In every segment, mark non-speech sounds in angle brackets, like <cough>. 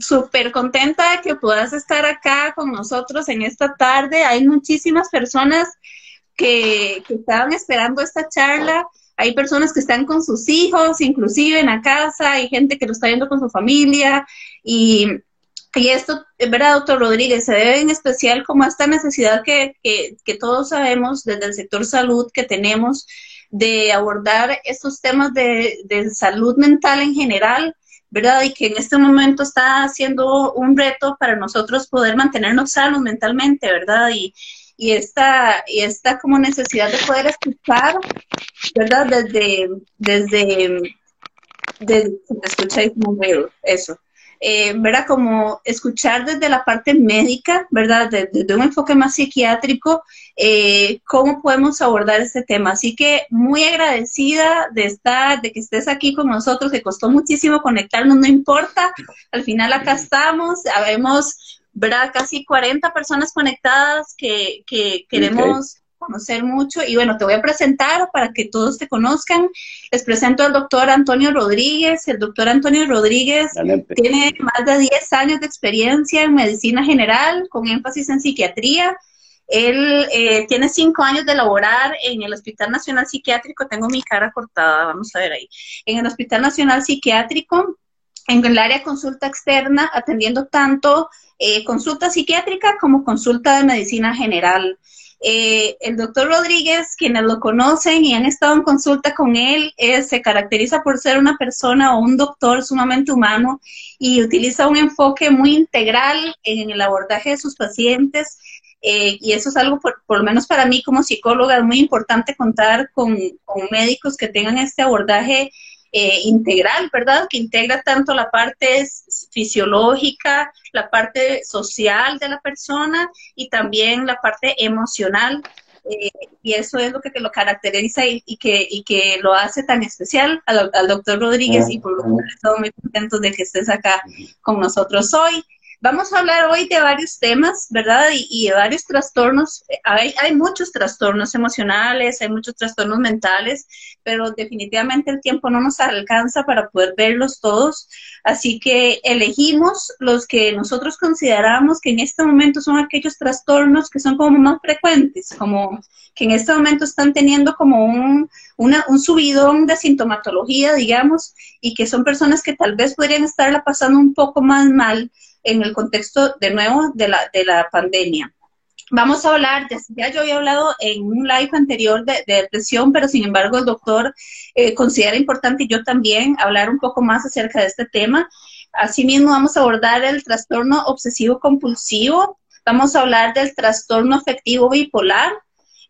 Súper contenta de que puedas estar acá con nosotros en esta tarde. Hay muchísimas personas que, que estaban esperando esta charla. Hay personas que están con sus hijos, inclusive en la casa, hay gente que lo está viendo con su familia y y esto, es verdad, doctor Rodríguez, se debe en especial como a esta necesidad que, que, todos sabemos desde el sector salud que tenemos de abordar estos temas de, de, salud mental en general, ¿verdad? Y que en este momento está siendo un reto para nosotros poder mantenernos sanos mentalmente, ¿verdad? Y, y esta, y esta como necesidad de poder escuchar, ¿verdad? Desde, desde, desde, escucháis muy eso eh, ¿verdad? Como escuchar desde la parte médica, ¿verdad? Desde, un enfoque más psiquiátrico, eh, cómo podemos abordar este tema. Así que muy agradecida de estar, de que estés aquí con nosotros, que costó muchísimo conectarnos, no importa, al final acá estamos, sabemos, ¿verdad? Casi 40 personas conectadas que, que queremos conocer mucho y bueno, te voy a presentar para que todos te conozcan. Les presento al doctor Antonio Rodríguez. El doctor Antonio Rodríguez tiene más de 10 años de experiencia en medicina general con énfasis en psiquiatría. Él eh, tiene 5 años de laborar en el Hospital Nacional Psiquiátrico. Tengo mi cara cortada, vamos a ver ahí. En el Hospital Nacional Psiquiátrico, en el área consulta externa, atendiendo tanto eh, consulta psiquiátrica como consulta de medicina general. Eh, el doctor Rodríguez, quienes lo conocen y han estado en consulta con él, se caracteriza por ser una persona o un doctor sumamente humano y utiliza un enfoque muy integral en el abordaje de sus pacientes. Eh, y eso es algo, por, lo menos para mí como psicóloga, muy importante contar con, con médicos que tengan este abordaje eh, integral, ¿verdad? Que integra tanto la parte fisiológica, la parte social de la persona y también la parte emocional. Eh, y eso es lo que, lo caracteriza y, que, y que lo hace tan especial al, al doctor Rodríguez y por lo tanto estamos muy contentos de que estés acá con nosotros hoy. Vamos a hablar hoy de varios temas, ¿verdad? Y, de varios trastornos. Hay, hay, muchos trastornos emocionales, hay muchos trastornos mentales, pero definitivamente el tiempo no nos alcanza para poder verlos todos. Así que elegimos los que nosotros consideramos que en este momento son aquellos trastornos que son como más frecuentes, como que en este momento están teniendo como un, una, un subidón de sintomatología, digamos, y que son personas que tal vez podrían estarla pasando un poco más mal en el contexto de nuevo de la, de la pandemia. Vamos a hablar, ya, yo había hablado en un live anterior de, depresión, pero sin embargo el doctor eh, considera importante yo también hablar un poco más acerca de este tema. Asimismo, vamos a abordar el trastorno obsesivo compulsivo, vamos a hablar del trastorno afectivo bipolar,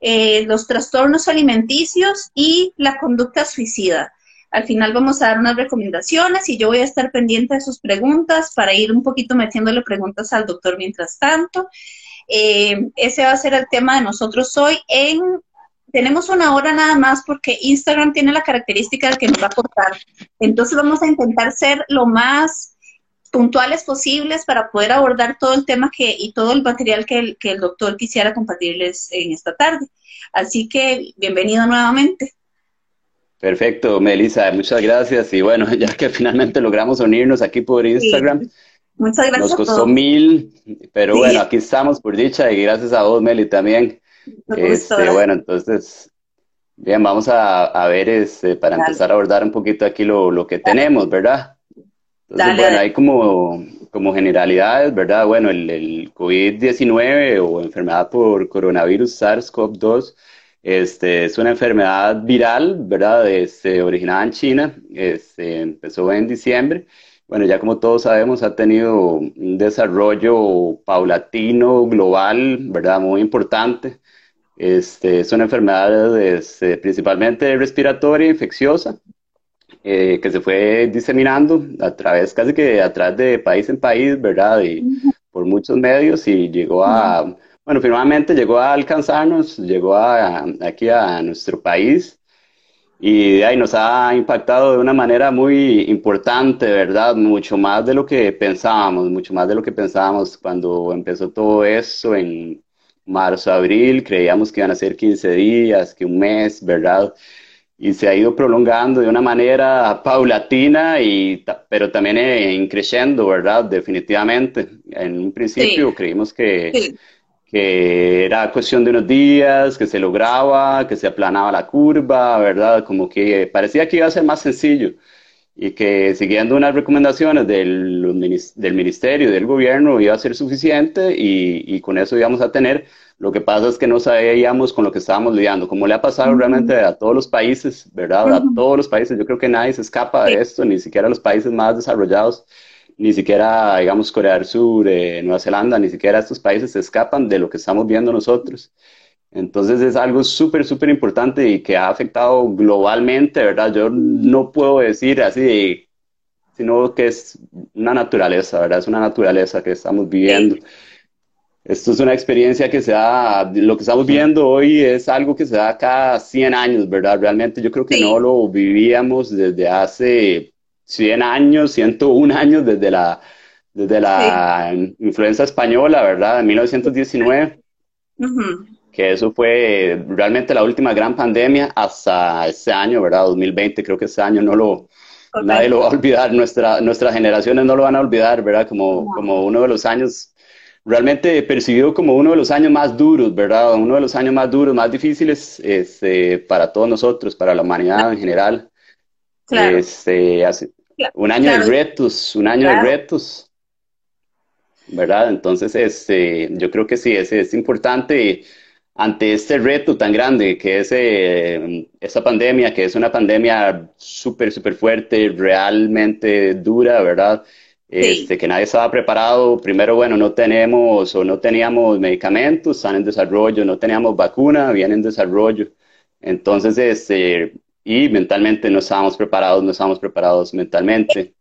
eh, los trastornos alimenticios y la conducta suicida. Al final vamos a dar unas recomendaciones y yo voy a estar pendiente de sus preguntas para ir un poquito metiéndole preguntas al doctor mientras tanto. Eh, ese va a ser el tema de nosotros hoy. En, tenemos una hora nada más porque Instagram tiene la característica de que nos va a cortar. Entonces vamos a intentar ser lo más puntuales posibles para poder abordar todo el tema que, y todo el material que el, que el doctor quisiera compartirles en esta tarde. Así que bienvenido nuevamente. Perfecto, Melissa, muchas gracias. Y bueno, <laughs> ya que finalmente logramos unirnos aquí por Instagram. Muchas gracias. Nos costó mil, pero bueno, aquí estamos por dicha y gracias a vos, Meli, también. Este, bueno, entonces, bien, vamos a, ver este, para empezar a abordar un poquito aquí lo, que tenemos, ¿verdad? Entonces, bueno, hay como, como generalidades, ¿verdad? Bueno, el, el COVID-19 o enfermedad por coronavirus SARS-CoV-2 este, es una enfermedad viral, ¿verdad? Este, originada en China, este, empezó en diciembre. Bueno, ya como todos sabemos, ha tenido un desarrollo paulatino, global, ¿verdad? Muy importante. Este, es una enfermedad este, principalmente respiratoria, infecciosa, eh, que se fue diseminando a través, casi que a través de país en país, ¿verdad? Y por muchos medios y llegó a... Bueno, finalmente llegó a alcanzarnos, llegó aquí a nuestro país y ahí nos ha impactado de una manera muy importante, ¿verdad? Mucho más de lo que pensábamos, mucho más de lo que pensábamos cuando empezó todo eso en marzo, abril, creíamos que iban a ser 15 días, que un mes, ¿verdad? y se ha ido prolongando de una manera paulatina, y, pero también en creciendo, ¿verdad? Definitivamente. En un principio creímos que, que era cuestión de unos días, que se lograba, que se aplanaba la curva, ¿verdad? Como que parecía que iba a ser más sencillo y que siguiendo unas recomendaciones del, del ministerio, del gobierno, iba a ser suficiente y, y con eso íbamos a tener lo que pasa es que no sabíamos con lo que estábamos lidiando, como le ha pasado realmente a todos los países, ¿verdad? A todos los países. Yo creo que nadie se escapa de esto, ni siquiera los países más desarrollados, ni siquiera, digamos, Corea del Sur, eh, Nueva Zelanda, ni siquiera estos países se escapan de lo que estamos viendo nosotros. Entonces es algo súper, súper importante y que ha afectado globalmente, ¿verdad? Yo no puedo decir así, sino que es una naturaleza, ¿verdad? Es una naturaleza que estamos viviendo. Esto es una experiencia que se da, lo que estamos viendo hoy es algo que se da cada 100 años, ¿verdad? Realmente yo creo que no lo vivíamos desde hace 100 años, 101 años, desde la, desde la influenza española, ¿verdad? En 1919. Que eso fue realmente la última gran pandemia hasta este año, ¿verdad? 2020, creo que este año no lo, nadie lo va a olvidar, Nuestra, nuestras generaciones no lo van a olvidar, ¿verdad? Como, como uno de los años realmente percibido como uno de los años más duros, ¿verdad? Uno de los años más duros, más difíciles este, para todos nosotros, para la humanidad en general. Claro. Este, un año de retos, un año de retos, ¿verdad? Entonces, este, yo creo que sí, es, es importante ante este reto tan grande que es eh, esta pandemia, que es una pandemia súper, súper fuerte, realmente dura, ¿verdad? este, que nadie estaba preparado. Primero, bueno, no tenemos o no teníamos medicamentos, están en desarrollo, no teníamos vacuna, viene en desarrollo. Entonces, este, y mentalmente no estábamos preparados, no estábamos preparados mentalmente.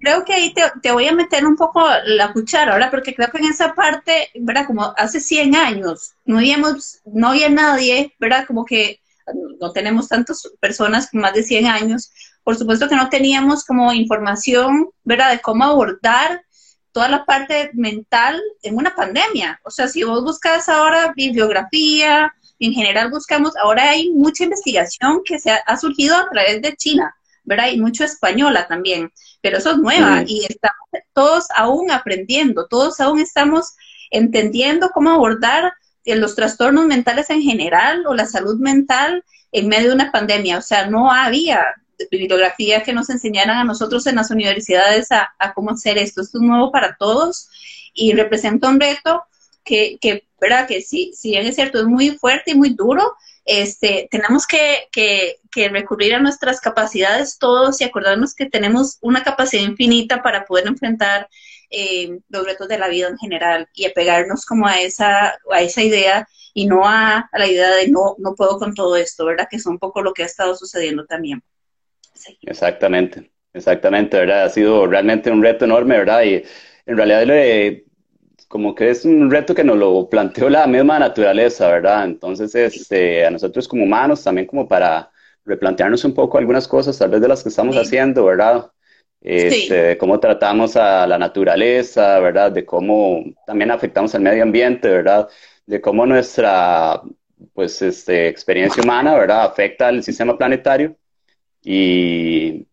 Creo que ahí te, te, voy a meter un poco la cuchara ahora, porque creo que en esa parte, ¿verdad? Como hace 100 años, no, habíamos, no había nadie, ¿verdad? Como que no tenemos tantas personas con más de 100 años, por supuesto que no teníamos como información, ¿verdad?, de cómo abordar toda la parte mental en una pandemia. O sea, si vos buscas ahora bibliografía, en general buscamos, ahora hay mucha investigación que se ha, surgido a través de China, ¿verdad? Y mucho española también, pero eso es nueva y estamos todos aún aprendiendo, todos aún estamos entendiendo cómo abordar los trastornos mentales en general o la salud mental en medio de una pandemia. O sea, no había bibliografía que nos enseñaran a nosotros en las universidades a, cómo hacer esto. Esto es nuevo para todos y representa un reto que, que ¿verdad? Que si, si es cierto, es muy fuerte y muy duro, este, tenemos que, que, que, recurrir a nuestras capacidades todos y acordarnos que tenemos una capacidad infinita para poder enfrentar eh, los retos de la vida en general y apegarnos como a esa, a esa idea y no a, la idea de no, no puedo con todo esto, ¿verdad? Que es un poco lo que ha estado sucediendo también. Exactamente, exactamente, ¿verdad? Ha sido realmente un reto enorme, ¿verdad? Y en realidad como que es un reto que nos lo planteó la misma naturaleza, ¿verdad? Entonces, este, a nosotros como humanos, también como para replantearnos un poco algunas cosas, tal vez de las que estamos haciendo, ¿verdad? Este, de cómo tratamos a la naturaleza, ¿verdad? De cómo también afectamos al medio ambiente, ¿verdad? De cómo nuestra, pues, este, experiencia humana, ¿verdad? Afecta al sistema planetario y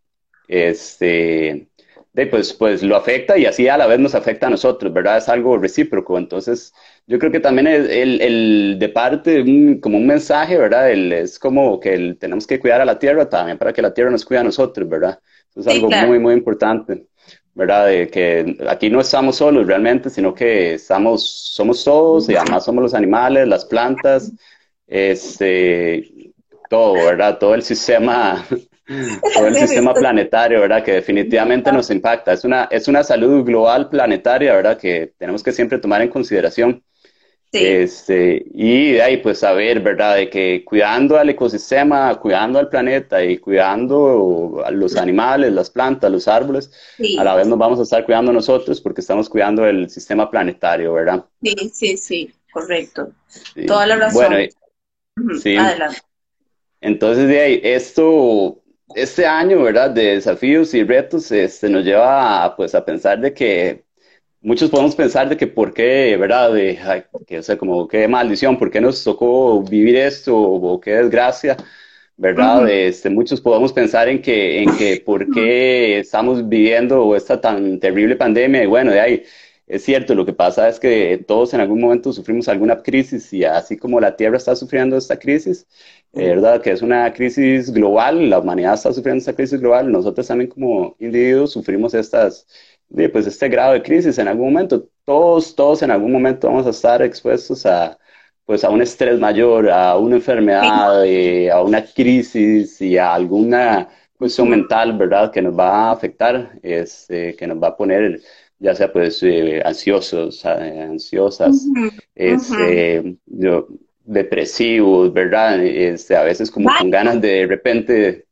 este, de, pues, pues lo afecta y así a la vez nos afecta a nosotros, ¿verdad? Es algo recíproco. Entonces, yo creo que también el, el de parte, como un mensaje, ¿verdad? El, es como que tenemos que cuidar a la tierra también para que la tierra nos cuide a nosotros, ¿verdad? Es algo muy, muy importante. ¿verdad? De que aquí no estamos solos realmente, sino que estamos, somos todos y además somos los animales, las plantas, este, todo, ¿verdad? Todo el sistema todo el <laughs> sistema planetario, ¿verdad? Que definitivamente nos impacta. Es una, es una salud global planetaria, ¿verdad? Que tenemos que siempre tomar en consideración. Este, y de ahí, pues, saber, ¿verdad? De que cuidando al ecosistema, cuidando al planeta y cuidando a los animales, las plantas, los árboles, a la vez nos vamos a estar cuidando nosotros porque estamos cuidando el sistema planetario, ¿verdad? Sí, sí, sí, correcto. Toda la razón. Bueno. Adelante. Entonces, de ahí, esto este año, ¿verdad? De desafíos y retos, este, nos lleva a, pues, a pensar de que muchos podemos pensar de que por qué, ¿verdad? De, que, o sea, como qué maldición, por qué nos tocó vivir esto o qué desgracia, ¿verdad? este, muchos podemos pensar en que, en que por qué estamos viviendo esta tan terrible pandemia y bueno, de ahí es cierto, lo que pasa es que todos en algún momento sufrimos alguna crisis y así como la Tierra está sufriendo esta crisis, eh, ¿verdad? Que es una crisis global, la humanidad está sufriendo esta crisis global, nosotros también como individuos sufrimos estas, pues este grado de crisis en algún momento. Todos, todos en algún momento vamos a estar expuestos a, pues a un estrés mayor, a una enfermedad, eh, a una crisis y a alguna cuestión mental, ¿verdad? Que nos va a afectar, este, que nos va a poner ya sea pues eh, ansiosos, ansiosas, este, depresivos, ¿verdad? Este, a veces como con ganas de, de repente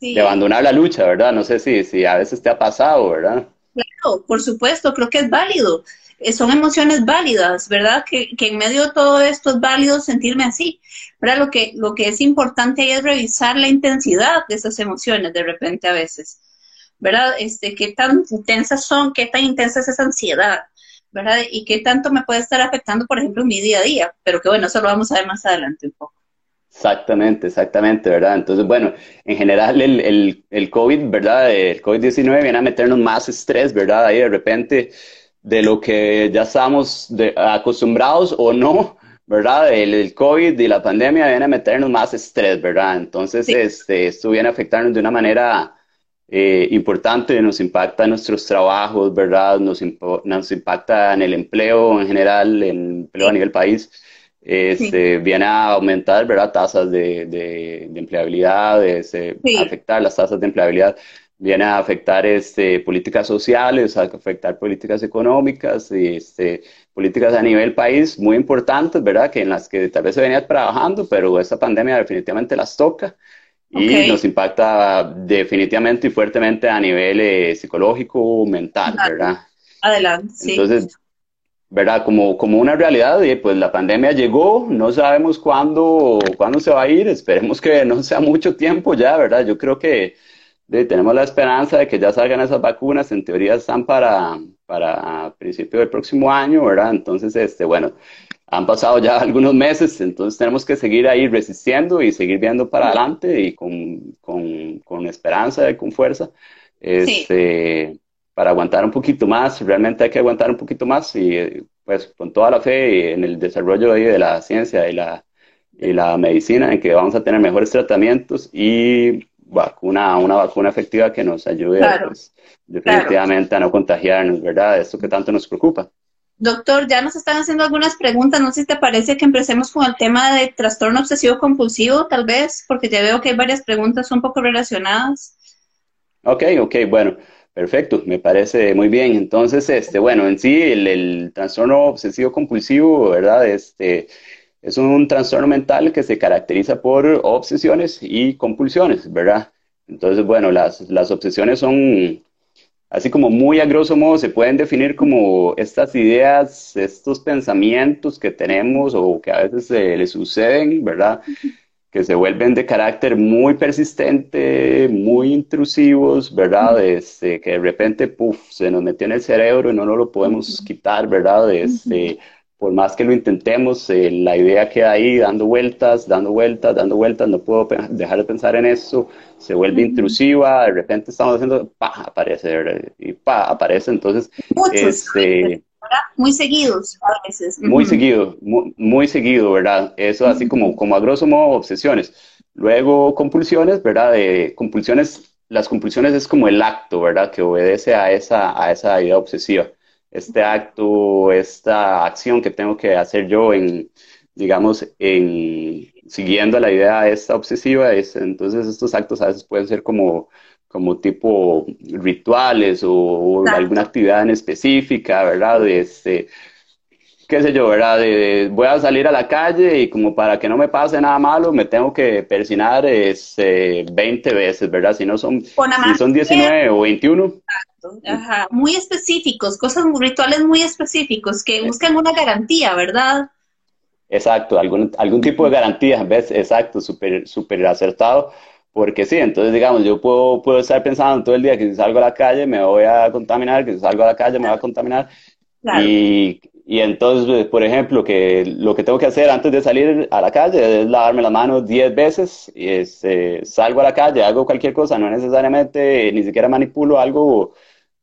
de abandonar la lucha, ¿verdad? No sé si, si a veces te ha pasado, ¿verdad? Claro, por supuesto, creo que es válido. Eh, son emociones válidas, ¿verdad? Que, que, en medio de todo esto es válido sentirme así. ¿verdad? Lo que, lo que es importante es revisar la intensidad de esas emociones de repente a veces. ¿Verdad? Este, qué tan intensas son, qué tan intensa es esa ansiedad, ¿verdad? Y qué tanto me puede estar afectando, por ejemplo, mi día a día. Pero que bueno, eso lo vamos a ver más adelante un poco. Exactamente, exactamente, ¿verdad? Entonces, bueno, en general el, el, el COVID, ¿verdad? El COVID-19 viene a meternos más estrés, ¿verdad? Ahí de repente de lo que ya estamos acostumbrados o no, ¿verdad? El, el, COVID y la pandemia viene a meternos más estrés, ¿verdad? Entonces, este, esto viene a afectarnos de una manera eh, importante, nos impacta en nuestros trabajos, ¿verdad? Nos, nos impacta en el empleo en general, en el empleo a nivel país. Este, Viene a aumentar, ¿verdad? Tasas de, de, empleabilidad, este, afectar las tasas de empleabilidad viene a afectar este, políticas sociales, a afectar políticas económicas y este, políticas a nivel país muy importantes, ¿verdad? Que en las que tal vez se venía trabajando, pero esta pandemia definitivamente las toca y nos impacta definitivamente y fuertemente a nivel eh, psicológico, mental, ¿verdad? Adelante, sí. Entonces, ¿verdad? Como, como una realidad, pues la pandemia llegó, no sabemos cuándo, cuándo se va a ir, esperemos que no sea mucho tiempo ya, ¿verdad? Yo creo que tenemos la esperanza de que ya salgan esas vacunas, en teoría están para, para principio del próximo año, ¿verdad? Entonces, este, bueno, han pasado ya <laughs> algunos meses, entonces tenemos que seguir ahí resistiendo y seguir viendo para adelante y con, con, con esperanza y con fuerza este, para aguantar un poquito más. Realmente hay que aguantar un poquito más y pues con toda la fe en el desarrollo de la ciencia y la, y la medicina, en que vamos a tener mejores tratamientos y vacuna, una vacuna efectiva que nos ayude pues, definitivamente a no contagiarnos, ¿verdad? Esto que tanto nos preocupa. Doctor, ya nos están haciendo algunas preguntas. No sé si te parece que empecemos con el tema de trastorno obsesivo compulsivo, tal vez, porque ya veo que hay varias preguntas un poco relacionadas. Ok, ok, bueno, perfecto, me parece muy bien. Entonces, este, bueno, en sí, el, trastorno obsesivo compulsivo, ¿verdad? Este, es un trastorno mental que se caracteriza por obsesiones y compulsiones, ¿verdad? Entonces, bueno, las, las obsesiones son así como muy a grosso modo se pueden definir como estas ideas, estos pensamientos que tenemos o que a veces se le suceden, ¿verdad? Que se vuelven de carácter muy persistente, muy intrusivos, ¿verdad? Este, que de repente, puff, se nos metió en el cerebro y no lo podemos quitar, ¿verdad? Este, por más que lo intentemos, eh, la idea queda ahí dando vueltas, dando vueltas, dando vueltas, no puedo dejar de pensar en eso, se vuelve intrusiva, de repente estamos haciendo, pa, aparece, y pa, aparece, entonces... este, muy seguidos a veces. Muy seguido, muy, seguido, ¿verdad? Eso así como, como a grosso modo obsesiones. Luego compulsiones, ¿verdad? De compulsiones, las compulsiones es como el acto, ¿verdad? Que obedece a esa, a esa idea obsesiva este acto, esta acción que tengo que hacer yo en, digamos, en siguiendo la idea esta obsesiva, es, entonces estos actos a veces pueden ser como, como tipo rituales o, alguna actividad en específica, ¿verdad? Este, qué sé yo, ¿verdad? voy a salir a la calle y como para que no me pase nada malo, me tengo que persinar este, 20 veces, ¿verdad? Si no son, si son 19 o 21. Ajá, muy específicos, cosas rituales muy específicos que buscan una garantía, ¿verdad? Exacto, algún, algún tipo de garantía, ¿ves? Exacto, súper super acertado, porque sí, entonces digamos, yo puedo, puedo estar pensando todo el día que si salgo a la calle me voy a contaminar, que si salgo a la calle me voy a contaminar, y, Y entonces, por ejemplo, que lo que tengo que hacer antes de salir a la calle es lavarme las manos 10 veces, y este, salgo a la calle, hago cualquier cosa, no necesariamente ni siquiera manipulo algo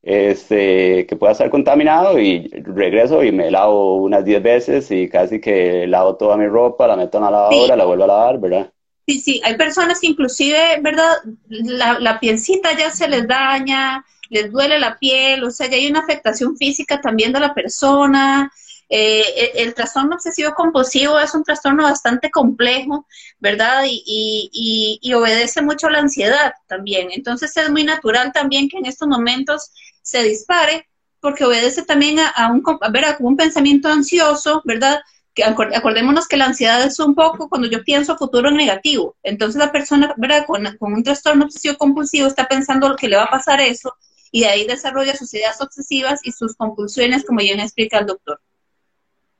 este, que pueda estar contaminado y regreso y me lavo unas 10 veces y casi que lavo toda mi ropa, la meto en la lavadora, la vuelvo a lavar, ¿verdad? Sí, sí, hay personas que inclusive, ¿verdad? La, la ya se les daña, les duele la piel, o sea, ya hay una afectación física también de la persona. Eh, el, trastorno obsesivo compulsivo es un trastorno bastante complejo, ¿verdad? Y, y, y, obedece mucho a la ansiedad también. Entonces es muy natural también que en estos momentos se dispare porque obedece también a, un, ver, a un pensamiento ansioso, ¿verdad? Que acordémonos que la ansiedad es un poco cuando yo pienso futuro negativo. Entonces la persona, ¿verdad? Con, con un trastorno obsesivo compulsivo está pensando que le va a pasar eso y de ahí desarrolla sus ideas obsesivas y sus compulsiones, como ya me explica el doctor.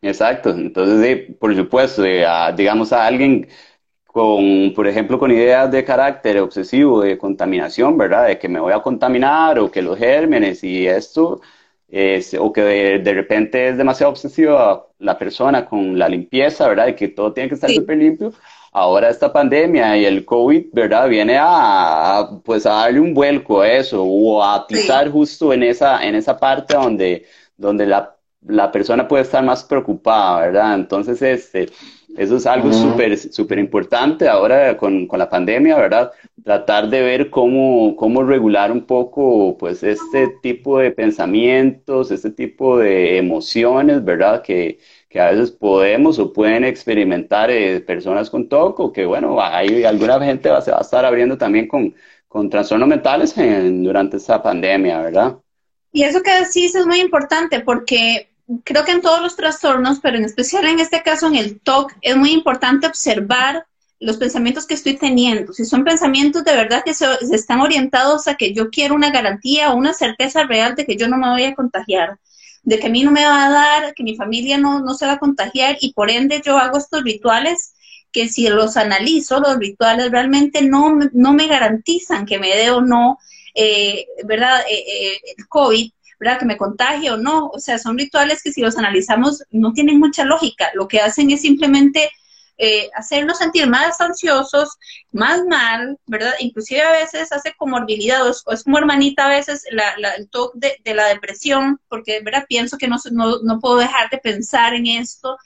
Exacto, entonces, por supuesto, digamos a alguien con, por ejemplo, con ideas de carácter obsesivo, de contaminación, ¿verdad? De que me voy a contaminar o que los gérmenes y esto, o que de, repente es demasiado obsesiva la persona con la limpieza, ¿verdad? De que todo tiene que estar súper limpio ahora esta pandemia y el COVID, ¿verdad? Viene a, pues a darle un vuelco a eso o a atizar justo en esa, en esa parte donde, donde la, la, persona puede estar más preocupada, ¿verdad? Entonces, este, eso es algo súper, súper importante ahora con, con, la pandemia, ¿verdad? Tratar de ver cómo, cómo regular un poco, pues, este tipo de pensamientos, este tipo de emociones, ¿verdad? Que, que a veces podemos o pueden experimentar eh, personas con TOC que, bueno, hay alguna gente va, se va a estar abriendo también con, con trastornos mentales durante esta pandemia, ¿verdad? Y eso que decís es muy importante porque creo que en todos los trastornos, pero en especial en este caso en el TOC, es muy importante observar los pensamientos que estoy teniendo. Si son pensamientos de verdad que se están orientados a que yo quiero una garantía o una certeza real de que yo no me voy a contagiar de que a mí no me va a dar, que mi familia no, no se va a contagiar y por ende yo hago estos rituales que si los analizo, los rituales realmente no, no me garantizan que me dé o no, eh, ¿verdad? Eh, eh, el COVID, ¿verdad? Que me contagie o no. O sea, son rituales que si los analizamos no tienen mucha lógica. Lo que hacen es simplemente eh, hacernos sentir más ansiosos, más mal, ¿verdad? Inclusive a veces hace comorbilidad, o es, como hermanita a veces el toque de, la depresión, porque, ¿verdad? Pienso que no, no, puedo dejar de pensar en esto.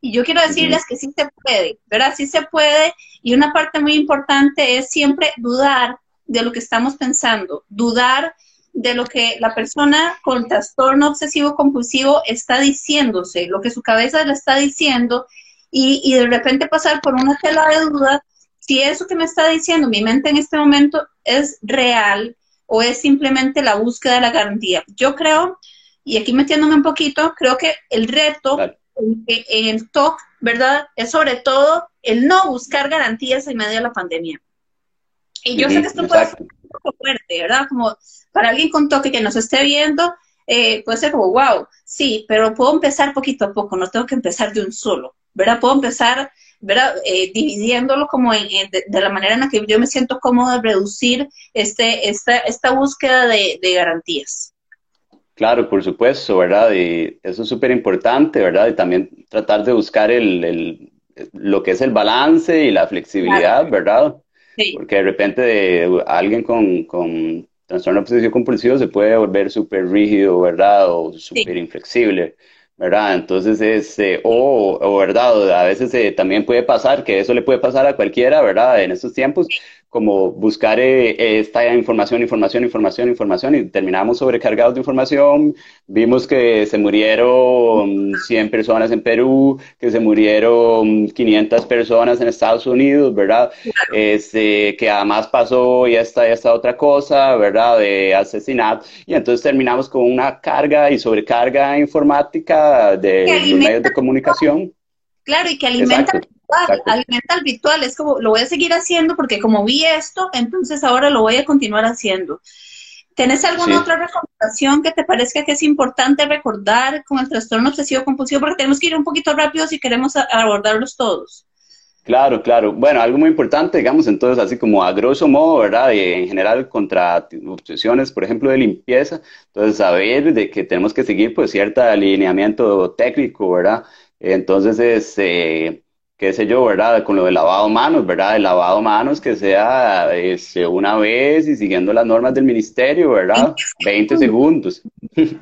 Y yo quiero decirles que sí se puede, ¿verdad? Sí se puede. Y una parte muy importante es siempre dudar de lo que estamos pensando, dudar de lo que la persona con trastorno obsesivo compulsivo está diciéndose, lo que su cabeza le está diciendo y, y de repente pasar por una tela de duda si eso que me está diciendo mi mente en este momento es real o es simplemente la búsqueda de la garantía. Yo creo, y aquí metiéndome un poquito, creo que el reto en, el TOC, ¿verdad? Es sobre todo el no buscar garantías en medio de la pandemia. Y yo sé que esto puede ser un poco fuerte, ¿verdad? Como para alguien con toque que nos esté viendo, eh, puede ser como, wow, sí, pero puedo empezar poquito a poco, no tengo que empezar de un solo. ¿verdad? Puedo empezar, ¿verdad? Eh, dividiéndolo como en, de, la manera en la que yo me siento cómodo de reducir este, esta, esta búsqueda de, garantías. Claro, por supuesto, ¿verdad? Y eso es súper importante, ¿verdad? Y también tratar de buscar el, el, lo que es el balance y la flexibilidad, ¿verdad? Sí. Porque de repente de, alguien con, con trastorno obsesivo compulsivo se puede volver súper rígido, ¿verdad? O súper inflexible. ¿verdad? Entonces, este, o, o, ¿verdad? A veces eh, también puede pasar, que eso le puede pasar a cualquiera, ¿verdad? En estos tiempos, como buscar eh, esta información, información, información, información, y terminamos sobrecargados de información. Vimos que se murieron 100 personas en Perú, que se murieron 500 personas en Estados Unidos, ¿verdad? Este, que además pasó y esta, esta otra cosa, ¿verdad? De asesinato. Y entonces terminamos con una carga y sobrecarga informática de los medios de comunicación. Claro, y que alimenta alimenta el ritual, es como, lo voy a seguir haciendo porque como vi esto, entonces ahora lo voy a continuar haciendo. ¿Tienes alguna otra recomendación que te parezca que es importante recordar con el trastorno obsesivo compulsivo? Porque tenemos que ir un poquito rápido si queremos abordarlos todos. Claro, claro. Bueno, algo muy importante, digamos, entonces, así como a grosso modo, ¿verdad? Y en general contra obsesiones, por ejemplo, de limpieza, entonces saber de que tenemos que seguir, pues, cierto alineamiento técnico, ¿verdad? Entonces, es, eh, qué sé yo, ¿verdad? Con lo de lavado manos, ¿verdad? El lavado manos que sea este, una vez y siguiendo las normas del ministerio, ¿verdad? 20 segundos,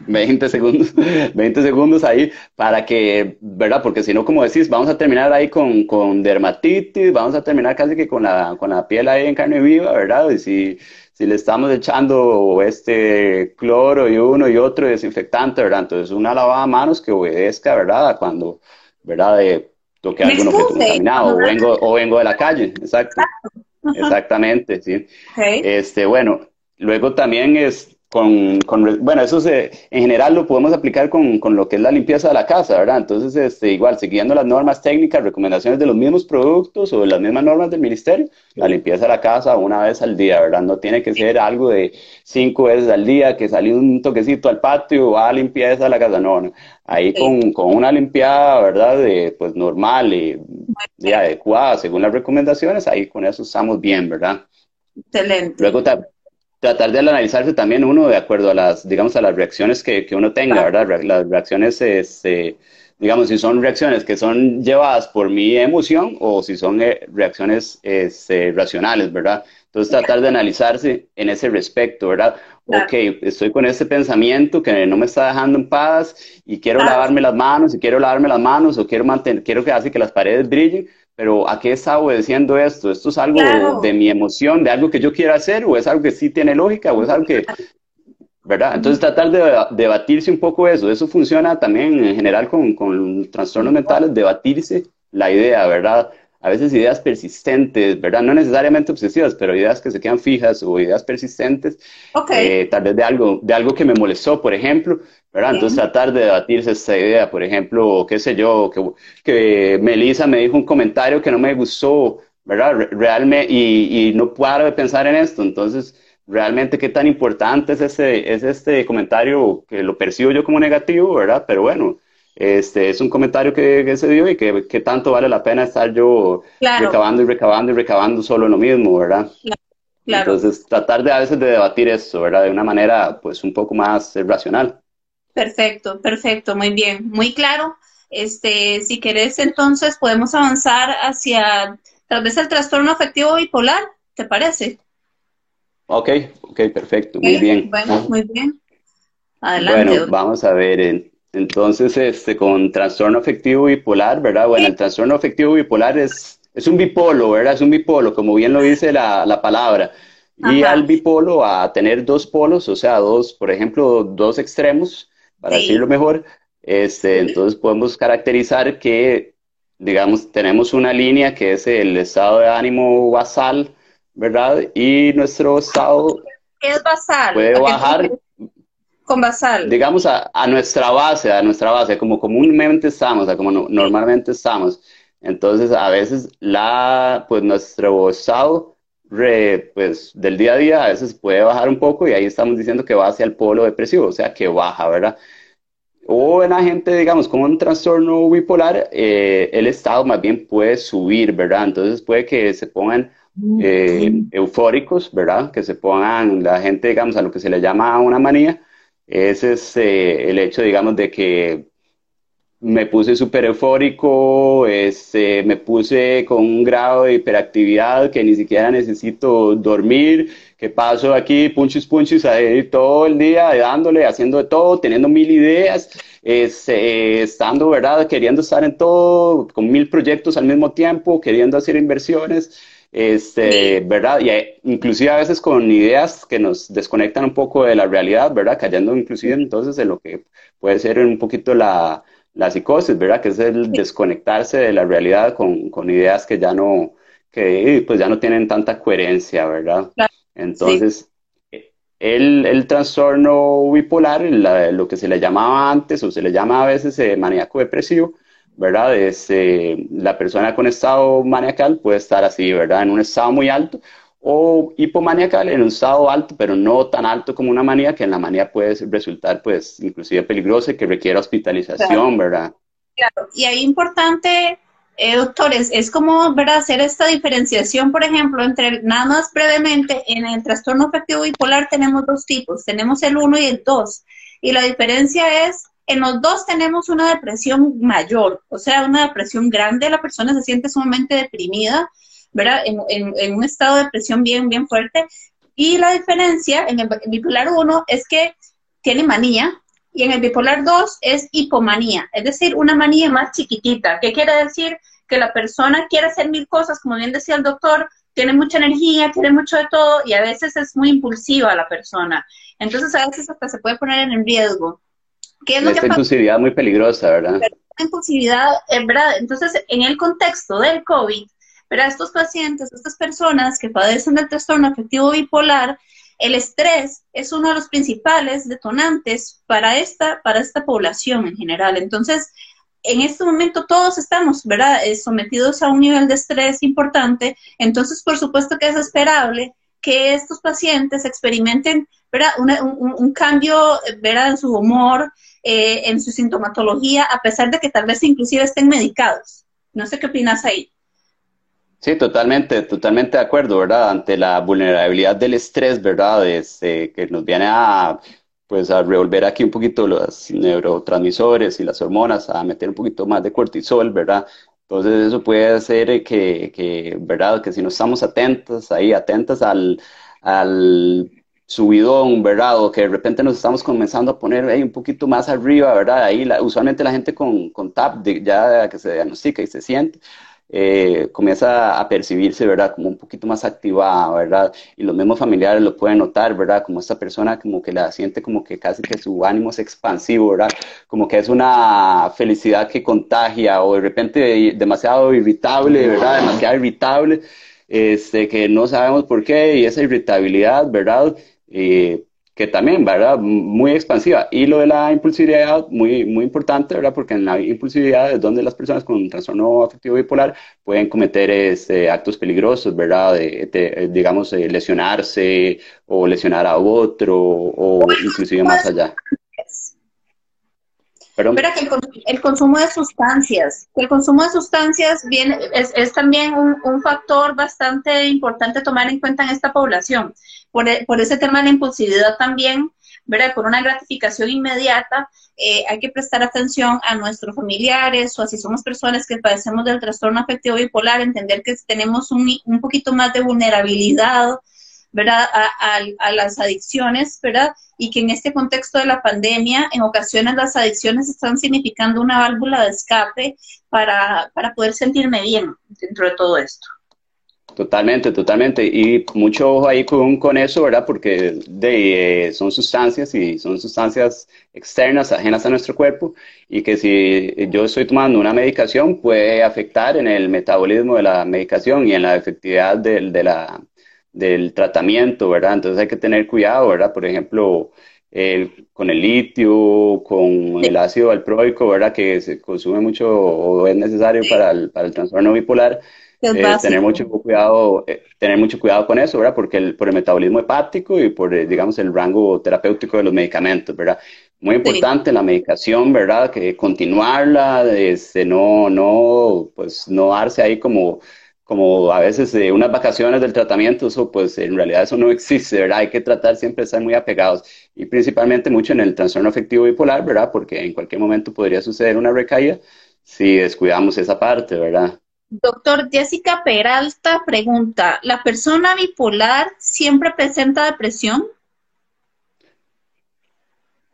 20 segundos, <laughs> 20 segundos ahí para que, ¿verdad? Porque si no, como decís, vamos a terminar ahí con, con dermatitis, vamos a terminar casi que con la, con la piel ahí en carne viva, ¿verdad? Y si, si le estamos echando este cloro y uno y otro desinfectante, ¿verdad? Entonces, una lavada manos que obedezca, ¿verdad? Cuando, ¿verdad? De, toqué algún objeto contaminado o vengo, o vengo de la calle, exacto. Exactamente, sí. Este, bueno, luego también es con, con, bueno, eso se, en general lo podemos aplicar con, con, lo que es la limpieza de la casa, ¿verdad? Entonces, este, igual, siguiendo las normas técnicas, recomendaciones de los mismos productos o las mismas normas del ministerio, la limpieza de la casa una vez al día, ¿verdad? No tiene que ser algo de cinco veces al día, que salí un toquecito al patio, va a limpieza de la casa, no, no. Ahí con, con, una limpiada, ¿verdad? De, pues normal y, y adecuada según las recomendaciones, ahí con eso estamos bien, ¿verdad? Excelente. Luego, tratar de analizarse también uno de acuerdo a las, digamos, a las reacciones que, que uno tenga, ¿verdad? Las reacciones, este, digamos, si son reacciones que son llevadas por mi emoción o si son eh, reacciones este, racionales, ¿verdad? Entonces tratar de analizarse en ese respecto, ¿verdad? Ok, estoy con este pensamiento que no me está dejando en paz y quiero lavarme las manos y quiero lavarme las manos o quiero mantener, quiero que hace que las paredes brillen, pero ¿a qué está obedeciendo esto? ¿Esto es algo de mi emoción, de algo que yo quiero hacer, o es algo que sí tiene lógica, o es algo que... ¿Verdad? Entonces tratar de debatirse un poco eso. Eso funciona también en general con, con trastornos mentales, debatirse la idea, ¿verdad? A veces ideas persistentes, ¿verdad? No necesariamente obsesivas, pero ideas que se quedan fijas o ideas persistentes, eh, tal vez de algo, de algo que me molestó, por ejemplo, ¿verdad? Entonces tratar de debatirse esta idea, por ejemplo, qué sé yo, que, que Melissa me dijo un comentario que no me gustó, ¿verdad? Realmente, y, y no paro de pensar en esto, entonces realmente qué tan importante es, ese, es este comentario que lo percibo yo como negativo, ¿verdad? Pero bueno, este, es un comentario que, se dio y que, tanto vale la pena estar yo recabando y recabando y recabando solo lo mismo, ¿verdad? Claro. Entonces, tratar de a veces de debatir eso, ¿verdad? De una manera, pues, un poco más eh, racional. Perfecto, perfecto, muy bien, muy claro. Este, si querés, entonces podemos avanzar hacia tal vez el trastorno afectivo bipolar, ¿te parece? Ok, ok, perfecto, muy bien. Bueno, muy bien. Adelante. Bueno, vamos a ver. Entonces, este, con trastorno afectivo bipolar, ¿verdad? Bueno, el trastorno afectivo bipolar es, es un bipolo, ¿verdad? Es un bipolo, como bien lo dice la, la palabra. Y al bipolo, a tener dos polos, o sea, dos, por ejemplo, dos extremos, para decirlo mejor, este, entonces podemos caracterizar que, digamos, tenemos una línea que es el estado de ánimo basal, ¿verdad? Y nuestro estado... ¿Qué es basal? Puede bajar con basal. Digamos a, nuestra base, a nuestra base, como comúnmente estamos, a como normalmente estamos. Entonces, a veces la, pues nuestro estado pues, del día a día a veces puede bajar un poco y ahí estamos diciendo que va hacia el polo depresivo, o sea, que baja, ¿verdad? O en la gente, digamos, con un trastorno bipolar, eh, el estado más bien puede subir, ¿verdad? Entonces puede que se pongan eh, eufóricos, ¿verdad? Que se pongan la gente, digamos, a lo que se le llama una manía, ese es eh, el hecho, digamos, de que me puse súper eufórico, este, me puse con un grado de hiperactividad que ni siquiera necesito dormir, que paso aquí punchis punchis ahí todo el día dándole, haciendo de todo, teniendo mil ideas, este, estando, ¿verdad? Queriendo estar en todo, con mil proyectos al mismo tiempo, queriendo hacer inversiones este, ¿verdad? Y inclusive a veces con ideas que nos desconectan un poco de la realidad, ¿verdad? Cayendo inclusive entonces en lo que puede ser un poquito la, la psicosis, ¿verdad? Que es el desconectarse de la realidad con, con, ideas que ya no, que pues ya no tienen tanta coherencia, ¿verdad? Entonces, el, el, trastorno bipolar, lo que se le llamaba antes o se le llama a veces eh, maníaco depresivo, ¿verdad? Este, la persona con estado maniacal puede estar así, ¿verdad? En un estado muy alto o hipomaniacal en un estado alto, pero no tan alto como una manía, que en la manía puede resultar, pues, inclusive peligrosa y que requiera hospitalización, ¿verdad? Claro, y ahí importante eh, doctores, es como ¿verdad? hacer esta diferenciación, por ejemplo, entre, nada más brevemente, en el trastorno afectivo bipolar tenemos dos tipos, tenemos el 1 y el 2, y la diferencia es, en los dos tenemos una depresión mayor, o sea, una depresión grande, la persona se siente sumamente deprimida, ¿verdad? En, un estado de depresión bien, bien fuerte, y la diferencia en el bipolar 1 es que tiene manía, y en el bipolar 2 es hipomanía, es decir, una manía más chiquitita. ¿Qué quiere decir? Que la persona quiere hacer mil cosas, como bien decía el doctor, tiene mucha energía, quiere mucho de todo y a veces es muy impulsiva la persona. Entonces a veces hasta se puede poner en riesgo. ¿Qué es lo Esta impulsividad muy peligrosa, ¿verdad? impulsividad, ¿verdad? Entonces, en el contexto del COVID, ¿verdad? Estos pacientes, estas personas que padecen del trastorno afectivo bipolar, el estrés es uno de los principales detonantes para esta, para esta población en general. Entonces, en este momento todos estamos, ¿verdad?, eh, sometidos a un nivel de estrés importante. Entonces, por supuesto que es esperable que estos pacientes experimenten, ¿verdad?, un, cambio, ¿verdad?, en su humor, eh, en su sintomatología, a pesar de que tal vez inclusive estén medicados. No sé qué opinas ahí. Sí, totalmente, totalmente de acuerdo, ¿verdad? Ante la vulnerabilidad del estrés, ¿verdad? Este, que nos viene a, pues, a revolver aquí un poquito los neurotransmisores y las hormonas, a meter un poquito más de cortisol, ¿verdad? Entonces eso puede hacer que, que ¿verdad? Que si no estamos atentos ahí, atentas al, al subidón, ¿verdad? O que de repente nos estamos comenzando a poner ahí un poquito más arriba, ¿verdad? Ahí usualmente la gente con, con TAP ya que se diagnostica y se siente, eh, comienza a percibirse, ¿verdad? Como un poquito más activada, ¿verdad? Y los mismos familiares lo pueden notar, ¿verdad? Como esta persona como que la siente como que casi que su ánimo es expansivo, ¿verdad? Como que es una felicidad que contagia o de repente demasiado irritable, ¿verdad? Demasiado irritable, este, que no sabemos por qué y esa irritabilidad, ¿verdad? Eh, que también, ¿verdad? Muy expansiva. Y lo de la impulsividad, muy, muy importante, ¿verdad? Porque en la impulsividad es donde las personas con trastorno afectivo bipolar pueden cometer este, actos peligrosos, ¿verdad? De, digamos, eh, lesionarse o lesionar a otro o inclusive más allá. Que el, consumo de sustancias, el consumo de sustancias viene, es, también un, factor bastante importante tomar en cuenta en esta población. Por, e, ese tema de la impulsividad también, ¿verdad? Por una gratificación inmediata, eh, hay que prestar atención a nuestros familiares o si somos personas que padecemos del trastorno afectivo bipolar, entender que tenemos un, un poquito más de vulnerabilidad, ¿verdad? a las adicciones, ¿verdad? y que en este contexto de la pandemia, en ocasiones las adicciones están significando una válvula de escape para, poder sentirme bien dentro de todo esto. Totalmente, totalmente. Y mucho ojo ahí con, con eso, ¿verdad? Porque de, eh, son sustancias y son sustancias externas, ajenas a nuestro cuerpo, y que si yo estoy tomando una medicación puede afectar en el metabolismo de la medicación y en la efectividad de, de la, del tratamiento, ¿verdad? Entonces hay que tener cuidado, ¿verdad? Por ejemplo, con el litio, con el ácido valproico, ¿verdad? Que se consume mucho o es necesario para el, para el trastorno bipolar. Eh, tener mucho cuidado, eh, tener mucho cuidado con eso, ¿verdad? Porque el, por el metabolismo hepático y por, eh, digamos, el rango terapéutico de los medicamentos, ¿verdad? Muy importante la medicación, ¿verdad? Que continuarla, este, no, no, pues no darse ahí como como a veces de unas vacaciones del tratamiento, eso pues en realidad eso no <laughs> existe, ¿verdad? Hay que tratar siempre de estar muy apegados y principalmente mucho en el trastorno afectivo bipolar, ¿verdad? Porque en cualquier momento podría suceder una recaída si descuidamos esa parte, ¿verdad? Doctor Jessica Peralta pregunta, ¿la persona bipolar siempre presenta depresión?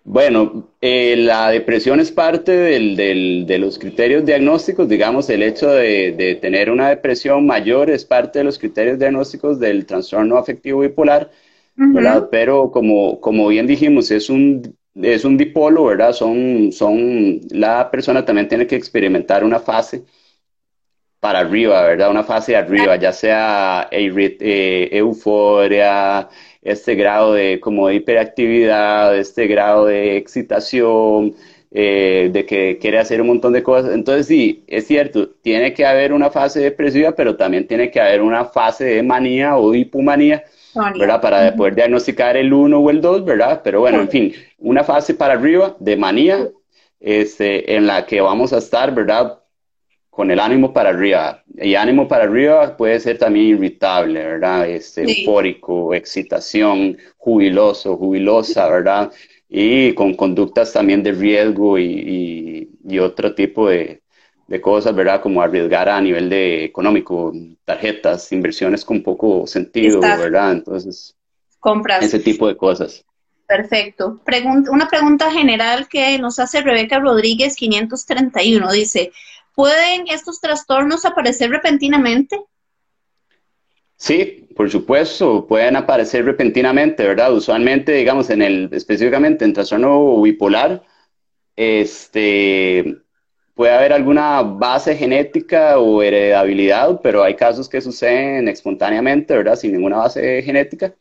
Bueno, eh, la depresión es parte de los criterios diagnósticos, digamos, el hecho de, tener una depresión mayor es parte de los criterios diagnósticos del trastorno afectivo bipolar, ¿verdad? Pero como, como bien dijimos, es un, es un dipolo, ¿verdad? Son, son, la persona también tiene que experimentar una fase para arriba, ¿verdad? Una fase arriba, ya sea eh, euforia, este grado de como de hiperactividad, este grado de excitación, eh, de que quiere hacer un montón de cosas. Entonces sí, es cierto, tiene que haber una fase depresiva, pero también tiene que haber una fase de manía o hipomanía, ¿verdad? Para poder diagnosticar el 1 o el 2, ¿verdad? Pero bueno, en fin, una fase para arriba de manía, este, en la que vamos a estar, ¿verdad? Con el ánimo para arriba. Y ánimo para arriba puede ser también irritable, ¿verdad? Este, Eufórico, excitación, jubiloso, jubilosa, ¿verdad? Y con conductas también de riesgo y, y, otro tipo de, de, cosas, ¿verdad? Como arriesgar a nivel de económico, tarjetas, inversiones con poco sentido, ¿verdad? Entonces, compras. Ese tipo de cosas. Perfecto. una pregunta general que nos hace Rebeca Rodríguez 531. Dice, ¿pueden estos trastornos aparecer repentinamente? Sí, por supuesto, pueden aparecer repentinamente, ¿verdad? Usualmente, digamos, en el, específicamente en trastorno bipolar, este, puede haber alguna base genética o heredabilidad, pero hay casos que suceden espontáneamente, ¿verdad? Sin ninguna base genética.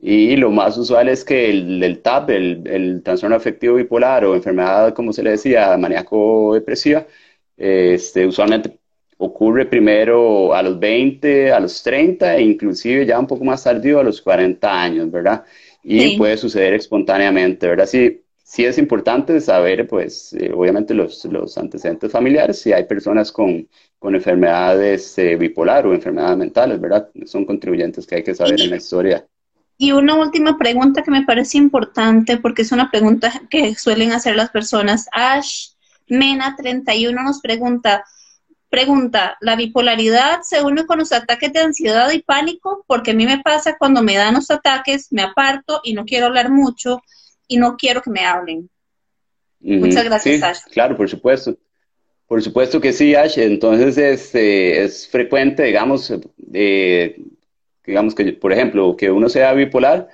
Y lo más usual es que el, TAP, el, trastorno afectivo bipolar o enfermedad, como se le decía, maníaco-depresiva, este, usualmente ocurre primero a los 20, a los 30 e inclusive ya un poco más tardío a los 40 años, ¿verdad? Y puede suceder espontáneamente, ¿verdad? Sí, sí es importante saber, pues, eh, obviamente los, los, antecedentes familiares, si hay personas con, con enfermedades eh, bipolar o enfermedades mentales, ¿verdad? Son contribuyentes que hay que saber en la historia. Y una última pregunta que me parece importante, porque es una pregunta que suelen hacer las personas. Ash Mena 31 nos pregunta, pregunta, ¿la bipolaridad se une con los ataques de ansiedad y pánico? Porque a mí me pasa cuando me dan los ataques, me aparto y no quiero hablar mucho y no quiero que me hablen. Muchas gracias, Ash. Claro, por supuesto. Por supuesto que sí, Ash. Entonces es, eh, es frecuente, digamos, eh, digamos que, por ejemplo, que uno sea bipolar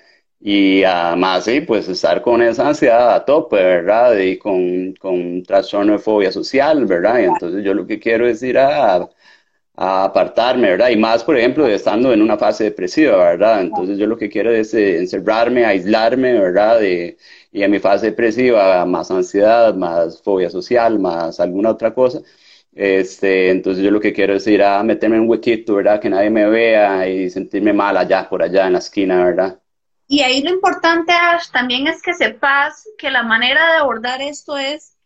y además, sí, pues estar con esa ansiedad a tope, ¿verdad? Y con, con trastorno de fobia social, ¿verdad? Y entonces yo lo que quiero es ir a, a apartarme, ¿verdad? Y más, por ejemplo, estando en una fase depresiva, ¿verdad? Entonces yo lo que quiero es eh, encerrarme, aislarme, ¿verdad? y en mi fase depresiva, más ansiedad, más fobia social, más alguna otra cosa este, entonces yo lo que quiero es ir a meterme en un huequito, ¿verdad? Que nadie me vea y sentirme mal allá, por allá en la esquina, ¿verdad? Y ahí lo importante, Ash, también es que sepas que la manera de abordar esto es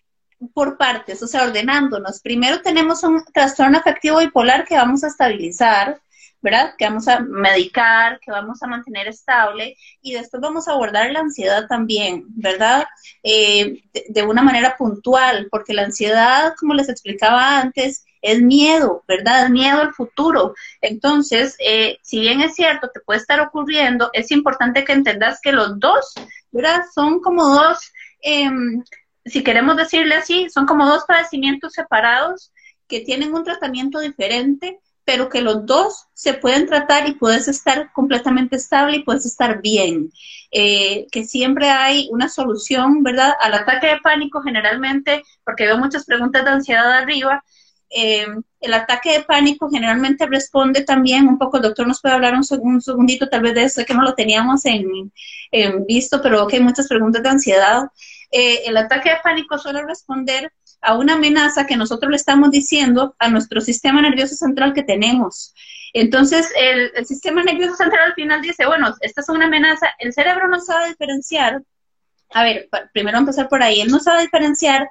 por partes, o sea, ordenándonos. Primero tenemos un trastorno afectivo bipolar que vamos a estabilizar, ¿verdad? Que vamos a medicar, que vamos a mantener estable y después vamos a abordar la ansiedad también, ¿verdad? Eh, de, una manera puntual, porque la ansiedad, como les explicaba antes, es miedo, ¿verdad? Es miedo al futuro. Entonces, eh, si bien es cierto que puede estar ocurriendo, es importante que entendas que los dos, ¿verdad? Son como dos, em, si queremos decirle así, son como dos padecimientos separados que tienen un tratamiento diferente pero que los dos se pueden tratar y puedes estar completamente estable y puedes estar bien. Eh, que siempre hay una solución, ¿verdad? Al ataque de pánico generalmente, porque veo muchas preguntas de ansiedad arriba, eh, el ataque de pánico generalmente responde también, un poco el doctor nos puede hablar un, segundito tal vez de eso, que no lo teníamos en, visto, pero que hay muchas preguntas de ansiedad. Eh, el ataque de pánico suele responder a una amenaza que nosotros le estamos diciendo a nuestro sistema nervioso central que tenemos. Entonces, el, sistema nervioso central al final dice, bueno, esta es una amenaza, el cerebro no sabe diferenciar, a ver, primero empezar por ahí, él no sabe diferenciar,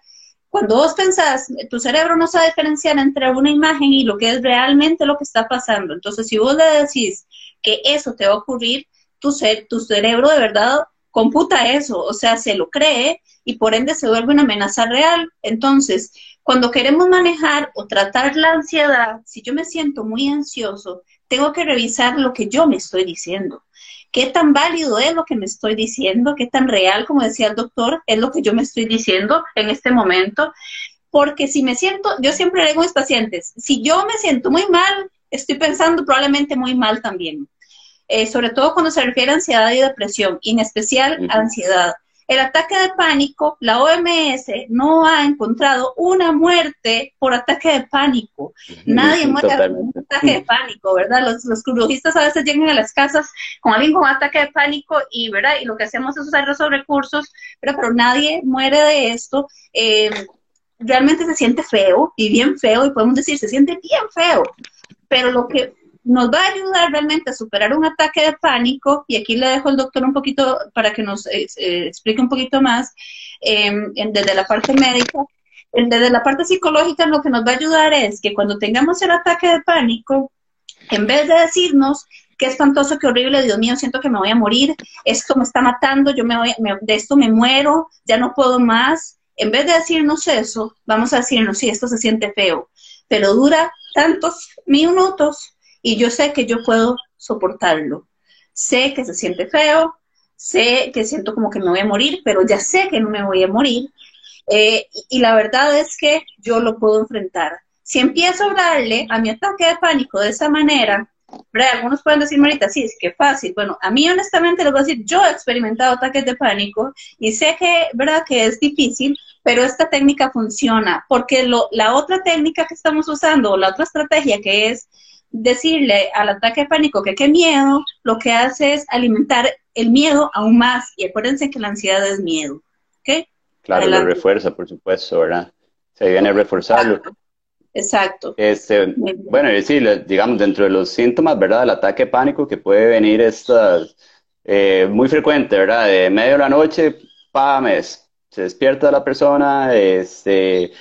cuando vos pensás, tu cerebro no sabe diferenciar entre una imagen y lo que es realmente lo que está pasando. Entonces, si vos le decís que eso te va a ocurrir, tu, tu cerebro de verdad computa eso, o sea, se lo cree y por ende se vuelve una amenaza real. Entonces, cuando queremos manejar o tratar la ansiedad, si yo me siento muy ansioso, tengo que revisar lo que yo me estoy diciendo. ¿Qué tan válido es lo que me estoy diciendo? ¿Qué tan real, como decía el doctor, es lo que yo me estoy diciendo en este momento? Porque si me siento, yo siempre le digo a mis pacientes, si yo me siento muy mal, estoy pensando probablemente muy mal también. Eh, sobre todo cuando se refiere a ansiedad y depresión, y en especial ansiedad. El ataque de pánico, la OMS no ha encontrado una muerte por ataque de pánico. Nadie muere por un ataque de pánico, ¿verdad? Los, los a veces llegan a las casas con alguien con ataque de pánico y, ¿verdad? Y lo que hacemos es usar esos recursos, pero nadie muere de esto. Eh, realmente se siente feo y bien feo, y podemos decir, se siente bien feo. Pero lo que nos va a ayudar realmente a superar un ataque de pánico, y aquí le dejo al doctor un poquito para que nos eh, eh, explique un poquito más em, desde la parte médica, desde la parte psicológica lo que nos va a ayudar es que cuando tengamos el ataque de pánico, en vez de decirnos qué espantoso, qué horrible, Dios mío, siento que me voy a morir, esto me está matando, yo me voy, de esto me muero, ya no puedo más, en vez de decirnos eso, vamos a decirnos, sí, esto se siente feo, pero dura tantos minutos y yo sé que yo puedo soportarlo. Sé que se siente feo, sé que siento como que me voy a morir, pero ya sé que no me voy a morir. Eh, y, la verdad es que yo lo puedo enfrentar. Si empiezo a hablarle a mi ataque de pánico de esa manera, algunos pueden decir, Marita, sí, es que fácil. Bueno, a mí honestamente les voy a decir, yo he experimentado ataques de pánico y sé que, ¿verdad?, que es difícil, pero esta técnica funciona, porque lo, la otra técnica que estamos usando, la otra estrategia que es decirle al ataque de pánico que qué miedo, lo que hace es alimentar el miedo aún más. Y acuérdense que la ansiedad es miedo. ¿Ok? Claro, lo refuerza, por supuesto, ¿verdad? Se viene a reforzarlo. Exacto. Este, bueno, y decir, digamos, dentro de los síntomas, ¿verdad? El ataque de pánico que puede venir estas, eh, muy frecuente, ¿verdad? De medio de la noche, pames, se despierta la persona, este,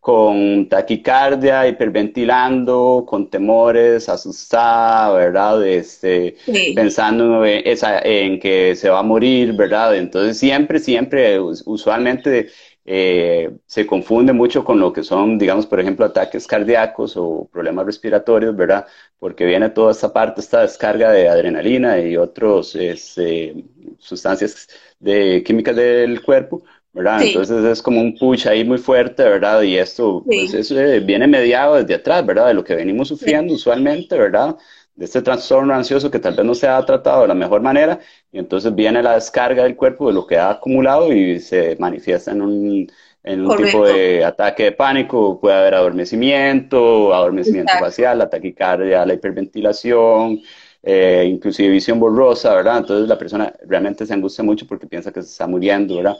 con taquicardia, hiperventilando, con temores, asustada, ¿verdad? Este, Pensando en, en, que se va a morir, ¿verdad? Entonces siempre, siempre, usualmente eh, se confunde mucho con lo que son, digamos, por ejemplo, ataques cardíacos o problemas respiratorios, ¿verdad? Porque viene toda esta parte, esta descarga de adrenalina y otras este, sustancias de, químicas del cuerpo, ¿verdad? Entonces es como un push ahí muy fuerte, ¿verdad? Y esto pues, eh, viene mediado desde atrás, ¿verdad? De lo que venimos sufriendo usualmente, ¿verdad? De este trastorno ansioso que tal vez no se ha tratado de la mejor manera y entonces viene la descarga del cuerpo de lo que ha acumulado y se manifiesta en un, en un tipo de ataque de pánico, puede haber adormecimiento, adormecimiento facial, la taquicardia, la hiperventilación, eh, inclusive visión borrosa, ¿verdad? Entonces la persona realmente se angustia mucho porque piensa que se está muriendo, ¿verdad?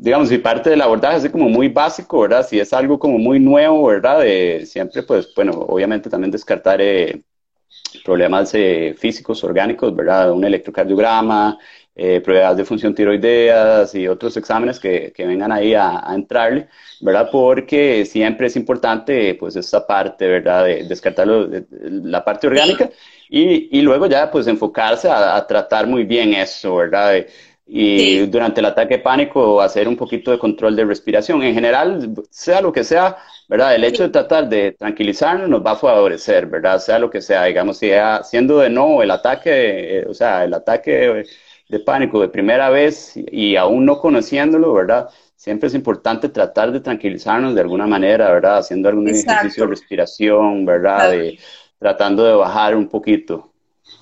Digamos, si parte del abordaje es como muy básico, ¿verdad? Si es algo como muy nuevo, ¿verdad? De siempre, pues, bueno, obviamente también descartar eh, problemas eh, físicos, orgánicos, ¿verdad? Un electrocardiograma, eh, pruebas de función tiroideas y otros exámenes que, que vengan ahí a, entrarle, ¿verdad? Porque siempre es importante, pues, esta parte, ¿verdad? De descartar la parte orgánica y, y, luego ya, pues, enfocarse a, a tratar muy bien eso, ¿verdad? Y durante el ataque de pánico hacer un poquito de control de respiración. En general, sea lo que sea, ¿verdad? El hecho de tratar de tranquilizarnos nos va a favorecer, ¿verdad? Sea lo que sea, digamos, si siendo de no el ataque, eh, o sea, el ataque de, pánico de primera vez y aún no conociéndolo, ¿verdad? Siempre es importante tratar de tranquilizarnos de alguna manera, ¿verdad? Haciendo algún ejercicio de respiración, ¿verdad? De, tratando de bajar un poquito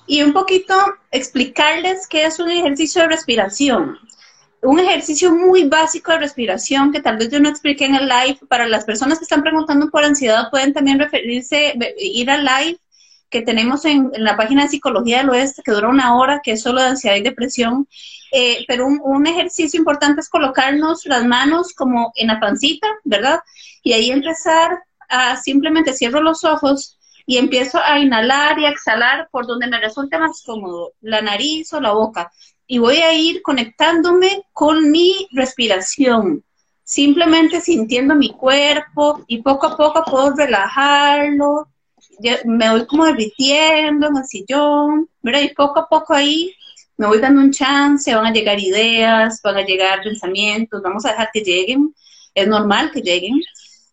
y un poquito explicarles qué es un ejercicio de respiración. Un ejercicio muy básico de respiración que tal vez yo no expliqué en el live. Para las personas que están preguntando por ansiedad, pueden también referirse, ir al live que tenemos en, la página de Psicología del Oeste, que dura una hora, que es solo de ansiedad y depresión. Eh, pero un, ejercicio importante es colocarnos las manos como en la pancita, ¿verdad? Y ahí empezar a simplemente cierro los ojos y empiezo a inhalar y exhalar por donde me resulte más cómodo, la nariz o la boca. Y voy a ir conectándome con mi respiración, simplemente sintiendo mi cuerpo y poco a poco puedo relajarlo. me voy como derritiendo en el sillón, ¿verdad? Y poco a poco ahí me voy dando un chance, van a llegar ideas, van a llegar pensamientos, vamos a dejar que lleguen, es normal que lleguen,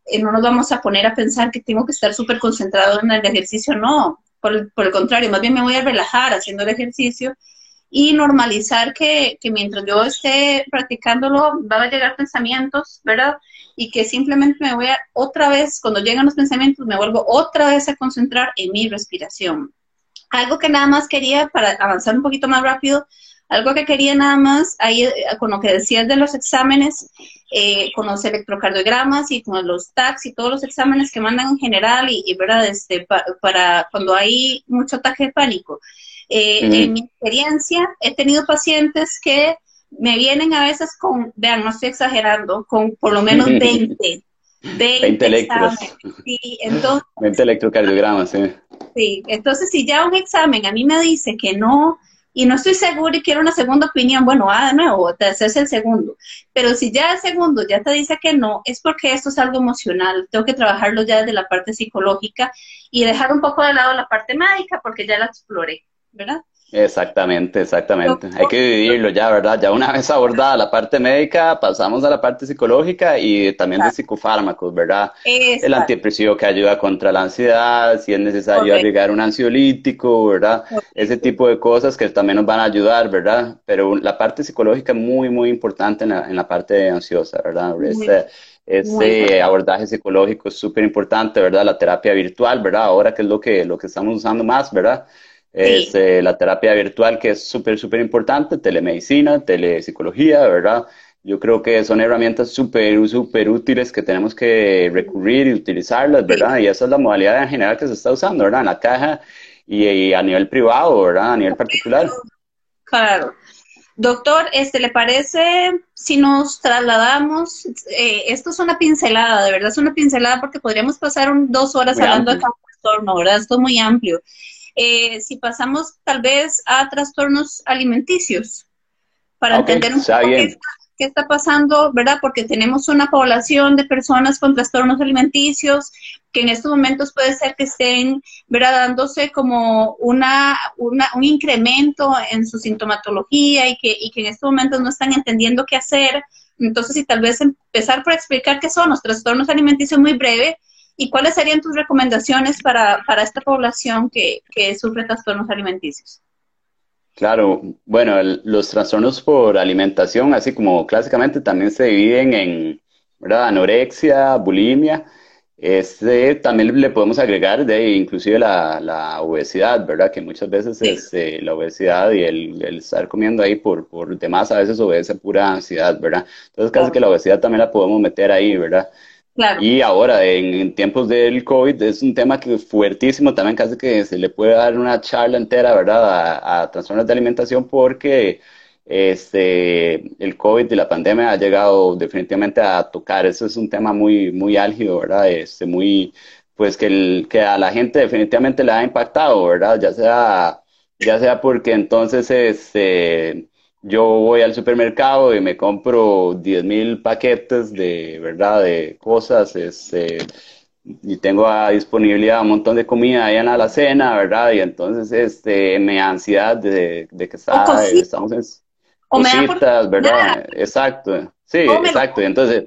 eh, no nos vamos a poner a pensar que tengo que estar súper concentrado en el ejercicio, no, por el, por el, contrario, más bien me voy a relajar haciendo el ejercicio y normalizar que, que mientras yo esté practicándolo van a llegar pensamientos, ¿verdad? Y que simplemente me voy a otra vez, cuando llegan los pensamientos, me vuelvo otra vez a concentrar en mi respiración. Algo que nada más quería para avanzar un poquito más rápido, algo que quería nada más, ahí eh, con lo que decías de los exámenes, eh, con los electrocardiogramas y con los TACs y todos los exámenes que mandan en general y, ¿verdad? Este, para cuando hay mucho ataque de pánico. Eh, en mi experiencia, he tenido pacientes que me vienen a veces con, vean, no estoy exagerando, con por lo menos 20. 20, electros. Sí, entonces, 20 electrocardiogramas, sí. Sí, entonces si ya un examen a mí me dice que no y no estoy segura y quiero una segunda opinión, bueno, ah, de nuevo, te haces el segundo. Pero si ya el segundo ya te dice que no, es porque esto es algo emocional. Tengo que trabajarlo ya desde la parte psicológica y dejar un poco de lado la parte médica porque ya la exploré, ¿verdad? Exactamente, exactamente. Hay que dividirlo ya, ¿verdad? Ya una vez abordada la parte médica, pasamos a la parte psicológica y también de psicofármacos, ¿verdad? El antidepresivo que ayuda contra la ansiedad, si es necesario agregar un ansiolítico, ¿verdad? Ese tipo de cosas que también nos van a ayudar, ¿verdad? Pero la parte psicológica es muy, muy importante en la, en la parte ansiosa, ¿verdad? Ese abordaje psicológico es súper importante, ¿verdad? La terapia virtual, ¿verdad? Ahora que es lo que, lo que estamos usando más, ¿verdad? Es eh, la terapia virtual que es súper, súper importante, telemedicina, telepsicología, ¿verdad? Yo creo que son herramientas súper, súper útiles que tenemos que recurrir y utilizarlas, ¿verdad? Y esa es la modalidad en general que se está usando, ¿verdad? En la caja y, a nivel privado, ¿verdad? A nivel particular. Claro. Doctor, este, ¿le parece si nos trasladamos? Eh, esto es una pincelada, de verdad es una pincelada porque podríamos pasar dos horas hablando de cada trastorno, ¿verdad? Esto es muy amplio. Eh, si pasamos tal vez a trastornos alimenticios, para entender un poco qué está, pasando, ¿verdad? Porque tenemos una población de personas con trastornos alimenticios que en estos momentos puede ser que estén, ¿verdad? Dándose como una, un incremento en su sintomatología y que, y que en estos momentos no están entendiendo qué hacer. Entonces, si tal vez empezar por explicar qué son los trastornos alimenticios muy breve ¿Y cuáles serían tus recomendaciones para, esta población que, sufre trastornos alimenticios? Claro, bueno, los trastornos por alimentación, así como clásicamente, también se dividen en anorexia, bulimia. Este, también le podemos agregar de inclusive la, obesidad, ¿verdad? Que muchas veces es, este, la obesidad y el, estar comiendo ahí por, por demás a veces obedece pura ansiedad, ¿verdad? Entonces casi que la obesidad también la podemos meter ahí, ¿verdad? Y ahora, en, tiempos del COVID, es un tema que es fuertísimo, también casi que se le puede dar una charla entera, ¿verdad?, a, trastornos de alimentación porque este, el COVID y la pandemia ha llegado definitivamente a tocar. Eso es un tema muy, muy álgido, ¿verdad? Este, muy, pues que, el, que a la gente definitivamente le ha impactado, ¿verdad? Ya sea, ya sea porque entonces, este, yo voy al supermercado y me compro 10 mil paquetes de, ¿verdad? De cosas, este, y tengo a disponibilidad un montón de comida ahí en la alacena, ¿verdad? Y entonces, este, me da ansiedad de, que está, estamos en cositas, ¿verdad? Exacto, sí, exacto. Y entonces,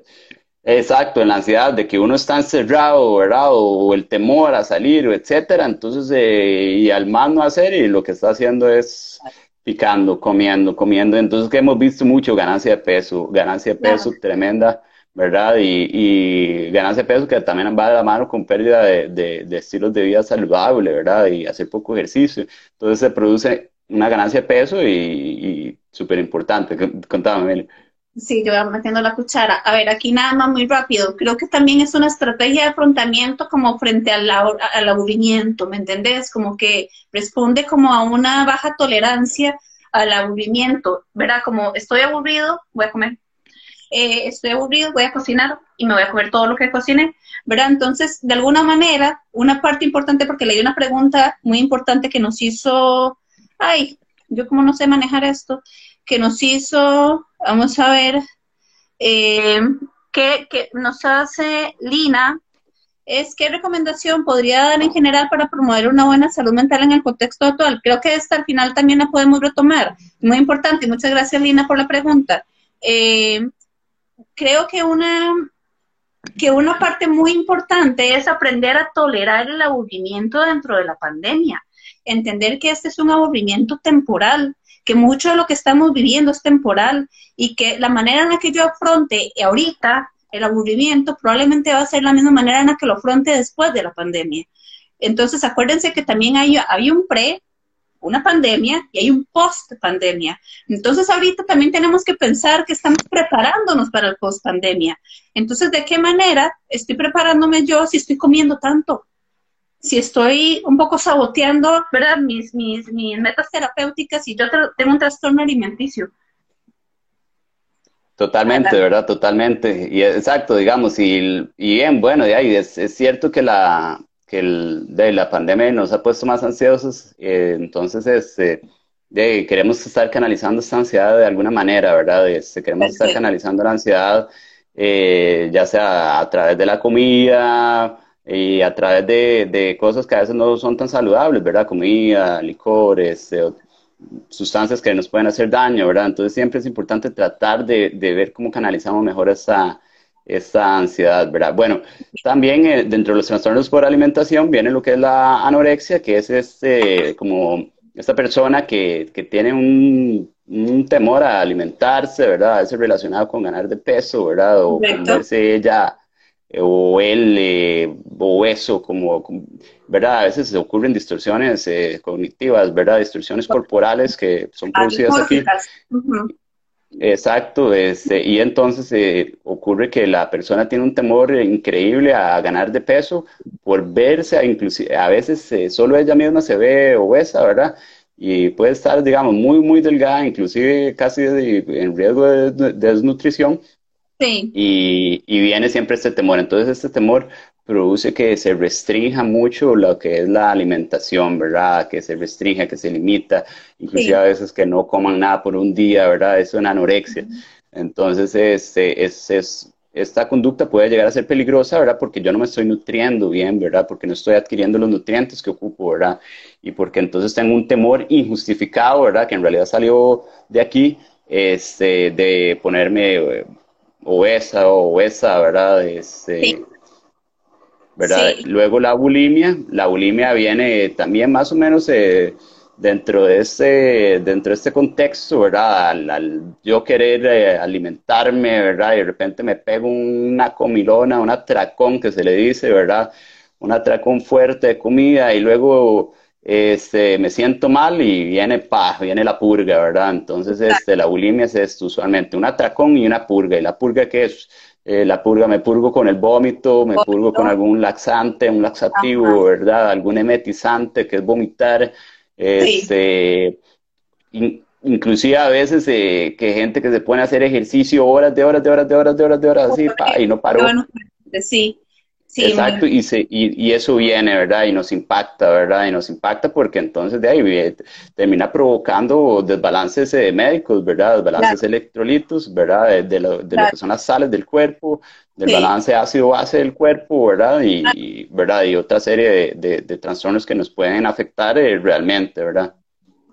exacto, en la ansiedad de que uno está encerrado, ¿verdad? O, el temor a salir, etcétera. Entonces, eh, y al más no hacer, y lo que está haciendo es picando, comiendo, comiendo. Entonces, que hemos visto mucho ganancia de peso, ganancia de peso tremenda, ¿verdad? Y, ganancia de peso que también va de la mano con pérdida de, estilos de vida saludable, ¿verdad? Y hacer poco ejercicio. Entonces, se produce una ganancia de peso y, súper importante. Contame, Sí, yo voy metiendo la cuchara. A ver, aquí nada más muy rápido. Creo que también es una estrategia de afrontamiento como frente al, aburrimiento, ¿me entendés? Como que responde como a una baja tolerancia al aburrimiento, ¿verdad? Como estoy aburrido, voy a comer. Eh, estoy aburrido, voy a cocinar y me voy a comer todo lo que cocine, ¿verdad? Entonces, de alguna manera, una parte importante, porque leí una pregunta muy importante que nos hizo, ay, yo como no sé manejar esto, que nos hizo, vamos a ver, eh, que, nos hace Lina, es qué recomendación podría dar en general para promover una buena salud mental en el contexto actual. Creo que esta al final también la podemos retomar. Muy importante. Muchas gracias, Lina, por la pregunta. Eh, creo que una, que una parte muy importante es aprender a tolerar el aburrimiento dentro de la pandemia. Entender que este es un aburrimiento temporal, que mucho de lo que estamos viviendo es temporal y que la manera en la que yo afronte ahorita el aburrimiento probablemente va a ser la misma manera en la que lo afronte después de la pandemia. Entonces, acuérdense que también hay, un pre, una pandemia y hay un post pandemia. Entonces, ahorita también tenemos que pensar que estamos preparándonos para el post pandemia. Entonces, ¿de qué manera estoy preparándome yo si estoy comiendo tanto? Si estoy un poco saboteando, ¿verdad? Mis, mis, mis metas terapéuticas y yo tengo un trastorno alimenticio. Totalmente, ¿verdad? Totalmente. Y exacto, digamos, y, y bien, bueno, y ahí es, es, cierto que la que el, de la pandemia nos ha puesto más ansiosos, eh, entonces, este, queremos estar canalizando esta ansiedad de alguna manera, ¿verdad? Este, queremos estar canalizando la ansiedad, eh, ya sea a través de la comida y a través de, cosas que a veces no son tan saludables, ¿verdad? Comida, licores, eh, sustancias que nos pueden hacer daño, ¿verdad? Entonces siempre es importante tratar de, ver cómo canalizamos mejor esa, esta ansiedad, ¿verdad? Bueno, también eh, dentro de los trastornos por alimentación viene lo que es la anorexia, que es este, como esta persona que, que tiene un, un, temor a alimentarse, ¿verdad? A veces relacionado con ganar de peso, ¿verdad? O verse ella eh, o él eh, o eso, como, ¿verdad? A veces ocurren distorsiones eh, cognitivas, ¿verdad? Distorsiones corporales que son producidas aquí. Exacto, este, y entonces eh, ocurre que la persona tiene un temor increíble a ganar de peso por verse, inclusive a veces eh, solo ella misma se ve obesa, ¿verdad? Y puede estar, digamos, muy, muy delgada, inclusive casi en riesgo de, desnutrición. Sí. Y, y viene siempre este temor. Entonces este temor produce que se restrinja mucho lo que es la alimentación, ¿verdad? Que se restrinja, que se limita, inclusive a veces que no coman nada por un día, ¿verdad? Es una anorexia. Entonces, este, es, es, esta conducta puede llegar a ser peligrosa, ¿verdad? Porque yo no me estoy nutriendo bien, ¿verdad? Porque no estoy adquiriendo los nutrientes que ocupo, ¿verdad? Y porque entonces tengo un temor injustificado, ¿verdad? Que en realidad salió de aquí, este, de ponerme eh, obesa o obesa, ¿verdad? Este, ¿verdad? Luego la bulimia, la bulimia viene también más o menos eh, dentro, de este, dentro de este contexto, ¿verdad? Al, yo querer eh, alimentarme, ¿verdad? Y de repente me pego una comilona, un atracón que se le dice, ¿verdad? Un atracón fuerte de comida y luego este, me siento mal y viene, pa, viene la purga, ¿verdad? Entonces, este, la bulimia es esto, usualmente un atracón y una purga. ¿Y la purga qué es? Eh, la purga, me purgo con el vómito, me purgo con algún laxante, un laxativo, ¿verdad? Algún emetizante que es vomitar. Este, inclusive a veces eh, que gente que se pone a hacer ejercicio horas de horas de horas de horas de horas de horas así, y no paró. Sí, Exacto, y, se, y, eso viene, ¿verdad? Y nos impacta, ¿verdad? Y nos impacta porque entonces de ahí termina provocando desbalances eh, médicos, ¿verdad? Desbalances electrolitos, ¿verdad? De, lo, de lo, que son las sales del cuerpo, del balance ácido-base del cuerpo, ¿verdad? Y, ¿verdad? y otra serie de, de, trastornos que nos pueden afectar eh, realmente, ¿verdad?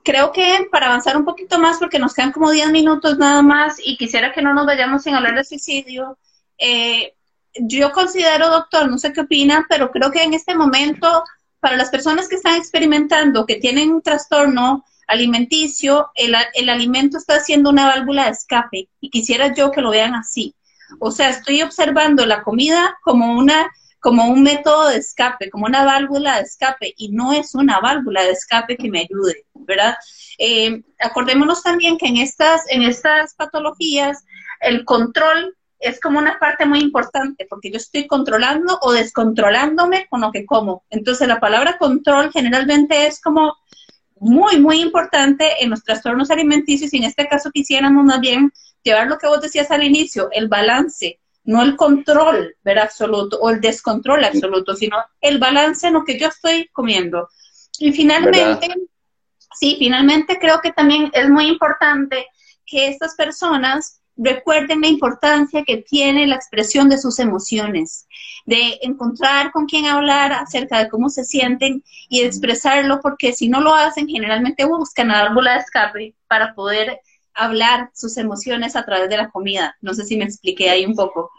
Creo que para avanzar un poquito más, porque nos quedan como 10 minutos nada más y quisiera que no nos vayamos sin hablar de suicidio, eh, yo considero, doctor, no sé qué opina, pero creo que en este momento, para las personas que están experimentando, que tienen un trastorno alimenticio, el, el alimento está haciendo una válvula de escape y quisiera yo que lo vean así. O sea, estoy observando la comida como una como un método de escape, como una válvula de escape, y no es una válvula de escape que me ayude, ¿verdad? Eh, acordémonos también que en estas, en estas patologías el control es como una parte muy importante porque yo estoy controlando o descontrolándome con lo que como. Entonces la palabra control generalmente es como muy, muy importante en los trastornos alimenticios y en este caso quisiéramos más bien llevar lo que vos decías al inicio, el balance, no el control, ver absoluto o el descontrol absoluto, sino el balance en lo que yo estoy comiendo. Y finalmente, sí, finalmente creo que también es muy importante que estas personas recuerden la importancia que tiene la expresión de sus emociones, de encontrar con quién hablar acerca de cómo se sienten y expresarlo, porque si no lo hacen, generalmente buscan árbol de escape para poder hablar sus emociones a través de la comida. No sé si me expliqué ahí un poco.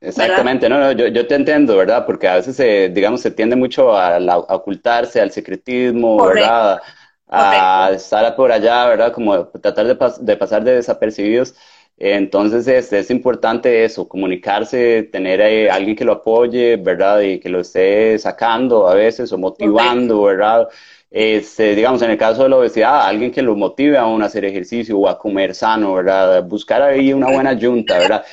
Exactamente, no, no, yo, yo, te entiendo, ¿verdad? Porque a veces, digamos, se tiende mucho a, ocultarse, al secretismo, ¿verdad? A estar por allá, ¿verdad? Como tratar de, de pasar de desapercibidos. Entonces es, es, importante eso, comunicarse, tener a alguien que lo apoye, ¿verdad? Y que lo esté sacando a veces o motivando, ¿verdad? Este, digamos, en el caso de la obesidad, alguien que lo motive a hacer ejercicio o a comer sano, ¿verdad? Buscar ahí una buena junta, ¿verdad?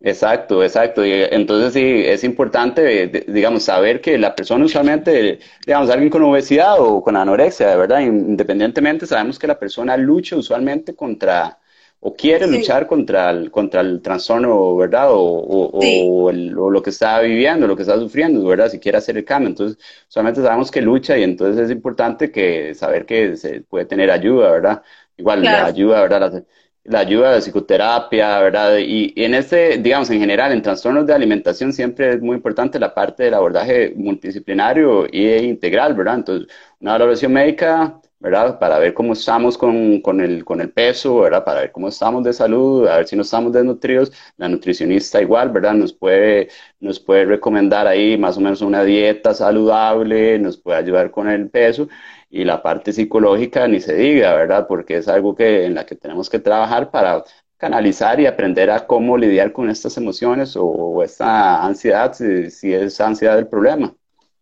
exacto, exacto. Entonces sí, es importante, digamos, saber que la persona usualmente, digamos, alguien con obesidad o con anorexia, ¿verdad? Independientemente, sabemos que la persona lucha usualmente contra o quiere luchar contra el, contra el trastorno, ¿verdad? O, o, lo que está viviendo, lo que está sufriendo, ¿verdad? Si quiere hacer el cambio. Entonces, solamente sabemos que lucha y entonces es importante que saber que se puede tener ayuda, ¿verdad? Igual la ayuda, ¿verdad? la ayuda de psicoterapia, ¿verdad? Y, en este, digamos, en general, en trastornos de alimentación siempre es muy importante la parte del abordaje multidisciplinario e integral, ¿verdad? Entonces, una valoración médica, ¿verdad? Para ver cómo estamos con, con, el, con el peso, ¿verdad? Para ver cómo estamos de salud, a ver si no estamos desnutridos. La nutricionista igual, ¿verdad? Nos puede, nos puede recomendar ahí más o menos una dieta saludable, nos puede ayudar con el peso y la parte psicológica ni se diga, ¿verdad? Porque es algo que, en la que tenemos que trabajar para canalizar y aprender a cómo lidiar con estas emociones o, esta ansiedad, si, si, es ansiedad el problema.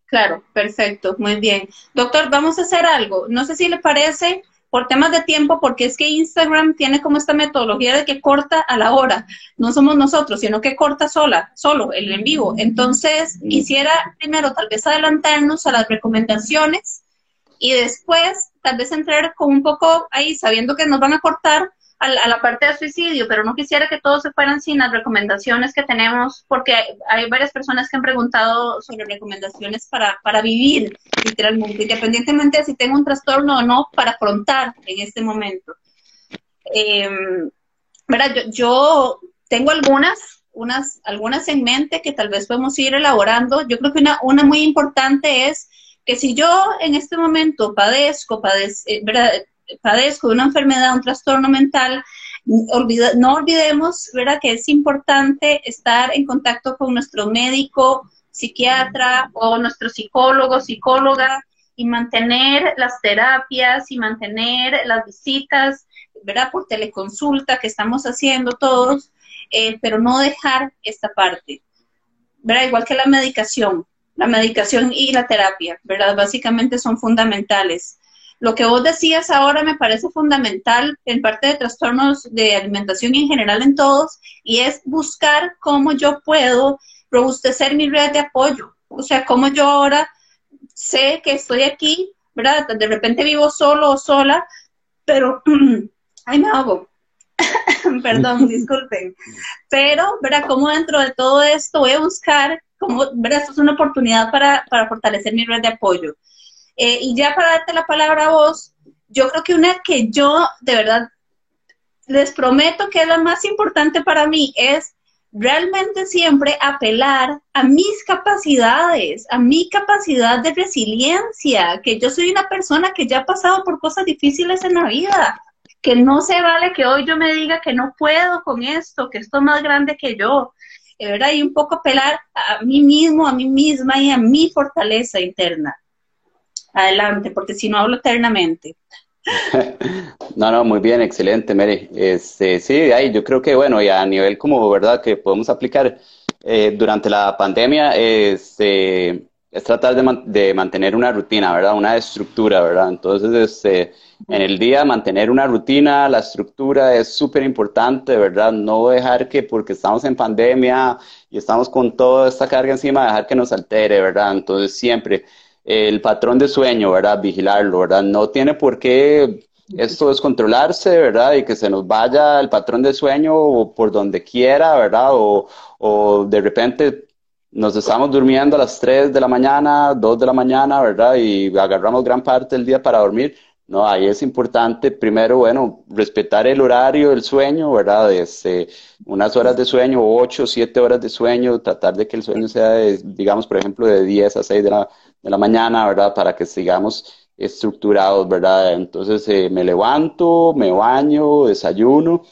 Claro, perfecto, muy bien. Doctor, vamos a hacer algo. No sé si le parece, por temas de tiempo, porque es que Instagram tiene como esta metodología de que corta a la hora. No somos nosotros, sino que corta sola, solo, el en vivo. Entonces, quisiera primero tal vez adelantarnos a las recomendaciones y después tal vez entrar con un poco ahí, sabiendo que nos van a cortar a, la parte de suicidio, pero no quisiera que todos se fueran sin las recomendaciones que tenemos, porque hay, varias personas que han preguntado sobre recomendaciones para, para vivir literalmente, independientemente de si tengo un trastorno o no, para afrontar en este momento. Eh, Yo, yo tengo algunas, unas, algunas en mente que tal vez podemos ir elaborando. Yo creo que una, una muy importante es que si yo en este momento padezco, eh, padezco de una enfermedad, un trastorno mental, no olvidemos ¿verdad? que es importante estar en contacto con nuestro médico, psiquiatra o nuestro psicólogo, psicóloga y mantener las terapias y mantener las visitas, ¿verdad? Por teleconsulta que estamos haciendo todos, eh, pero no dejar esta parte, ¿verdad? Igual que la medicación la medicación y la terapia, ¿verdad? Básicamente son fundamentales. Lo que vos decías ahora me parece fundamental en parte de trastornos de alimentación y en general en todos, y es buscar cómo yo puedo robustecer mi red de apoyo. O sea, cómo yo ahora sé que estoy aquí, ¿verdad? De repente vivo solo o sola, pero, <clears throat> ay, me hago. <laughs> Perdón, <laughs> disculpen. Pero, ¿verdad? Cómo dentro de todo esto voy a buscar como, ¿verdad? Esto es una oportunidad para, fortalecer mi red de apoyo. Eh, y ya para darte la palabra a vos, yo creo que una que yo de verdad les prometo que es la más importante para mí es realmente siempre apelar a mis capacidades, a mi capacidad de resiliencia, que yo soy una persona que ya ha pasado por cosas difíciles en la vida, que no se vale que hoy yo me diga que no puedo con esto, que esto es más grande que yo, ¿verdad? Y un poco apelar a mí mismo, a mí misma y a mi fortaleza interna. Adelante, porque si no hablo eternamente. <laughs> No, no, muy bien, excelente, Mary. Este, sí, ahí yo creo que, bueno, y a nivel como, ¿verdad?, que podemos aplicar eh, durante la pandemia, este, es tratar de, mantener una rutina, ¿verdad? Una estructura, ¿verdad? Entonces, este, en el día mantener una rutina, la estructura es súper importante, ¿verdad? No dejar que porque estamos en pandemia y estamos con toda esta carga encima, dejar que nos altere, ¿verdad? Entonces, siempre el patrón de sueño, ¿verdad? Vigilarlo, ¿verdad? No tiene por qué esto descontrolarse, ¿verdad? Y que se nos vaya el patrón de sueño por donde quiera, ¿verdad? O, o de repente nos estamos durmiendo a las 3 de la mañana, 2 de la mañana, ¿verdad? Y agarramos gran parte del día para dormir. No, ahí es importante, primero, bueno, respetar el horario del sueño, ¿verdad? Este, unas horas de sueño, 8, 7 horas de sueño, tratar de que el sueño sea, digamos, por ejemplo, de 10 a 6 de la, de la mañana, ¿verdad? Para que sigamos estructurados, ¿verdad? Entonces eh, me levanto, me baño, desayuno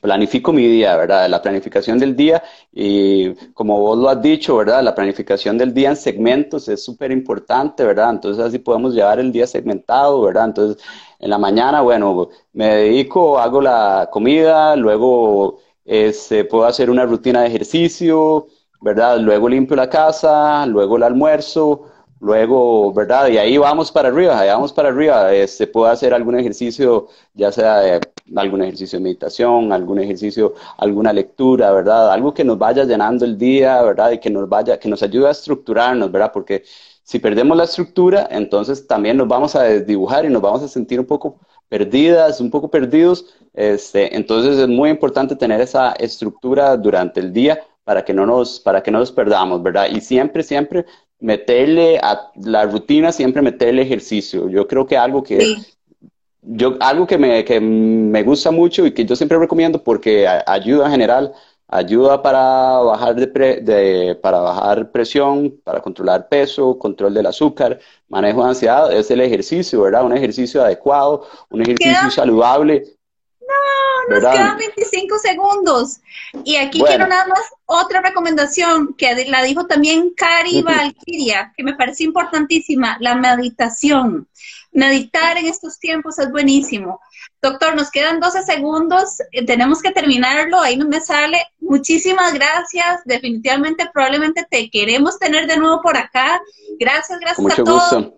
planifico mi día, ¿verdad? La planificación del día, y como vos lo has dicho, ¿verdad? La planificación del día en segmentos es súper importante, ¿verdad? Entonces así podemos llevar el día segmentado, ¿verdad? Entonces, en la mañana, bueno, me dedico, hago la comida, luego este, puedo hacer una rutina de ejercicio, ¿verdad? Luego limpio la casa, luego el almuerzo, Luego, ¿verdad? Y ahí vamos para arriba, ahí vamos para arriba. Este, puedo hacer algún ejercicio, ya sea de, algún ejercicio de meditación, algún ejercicio, alguna lectura, ¿verdad? Algo que nos vaya llenando el día, ¿verdad? Y que nos vaya, que nos ayude a estructurarnos, ¿verdad? Porque si perdemos la estructura, entonces también nos vamos a desdibujar y nos vamos a sentir un poco perdidas, un poco perdidos. Este, entonces es muy importante tener esa estructura durante el día para que no nos, para que no nos perdamos, ¿verdad? Y siempre, siempre meterle a la rutina, siempre meterle ejercicio. Yo creo que algo que, yo, algo que me, que me gusta mucho y que yo siempre recomiendo porque ayuda en general, ayuda para bajar, de, de, para bajar presión, para controlar peso, control del azúcar, manejo de ansiedad, es el ejercicio, ¿verdad? Un ejercicio adecuado, un ejercicio saludable. No, nos quedan 25 segundos. Y aquí quiero nada más otra recomendación que la dijo también Cari Valkyria, que me parece importantísima, la meditación. Meditar en estos tiempos es buenísimo. Doctor, nos quedan 12 segundos, eh, tenemos que terminarlo, ahí no me sale. Muchísimas gracias, definitivamente probablemente te queremos tener de nuevo por acá. Gracias, gracias a todos.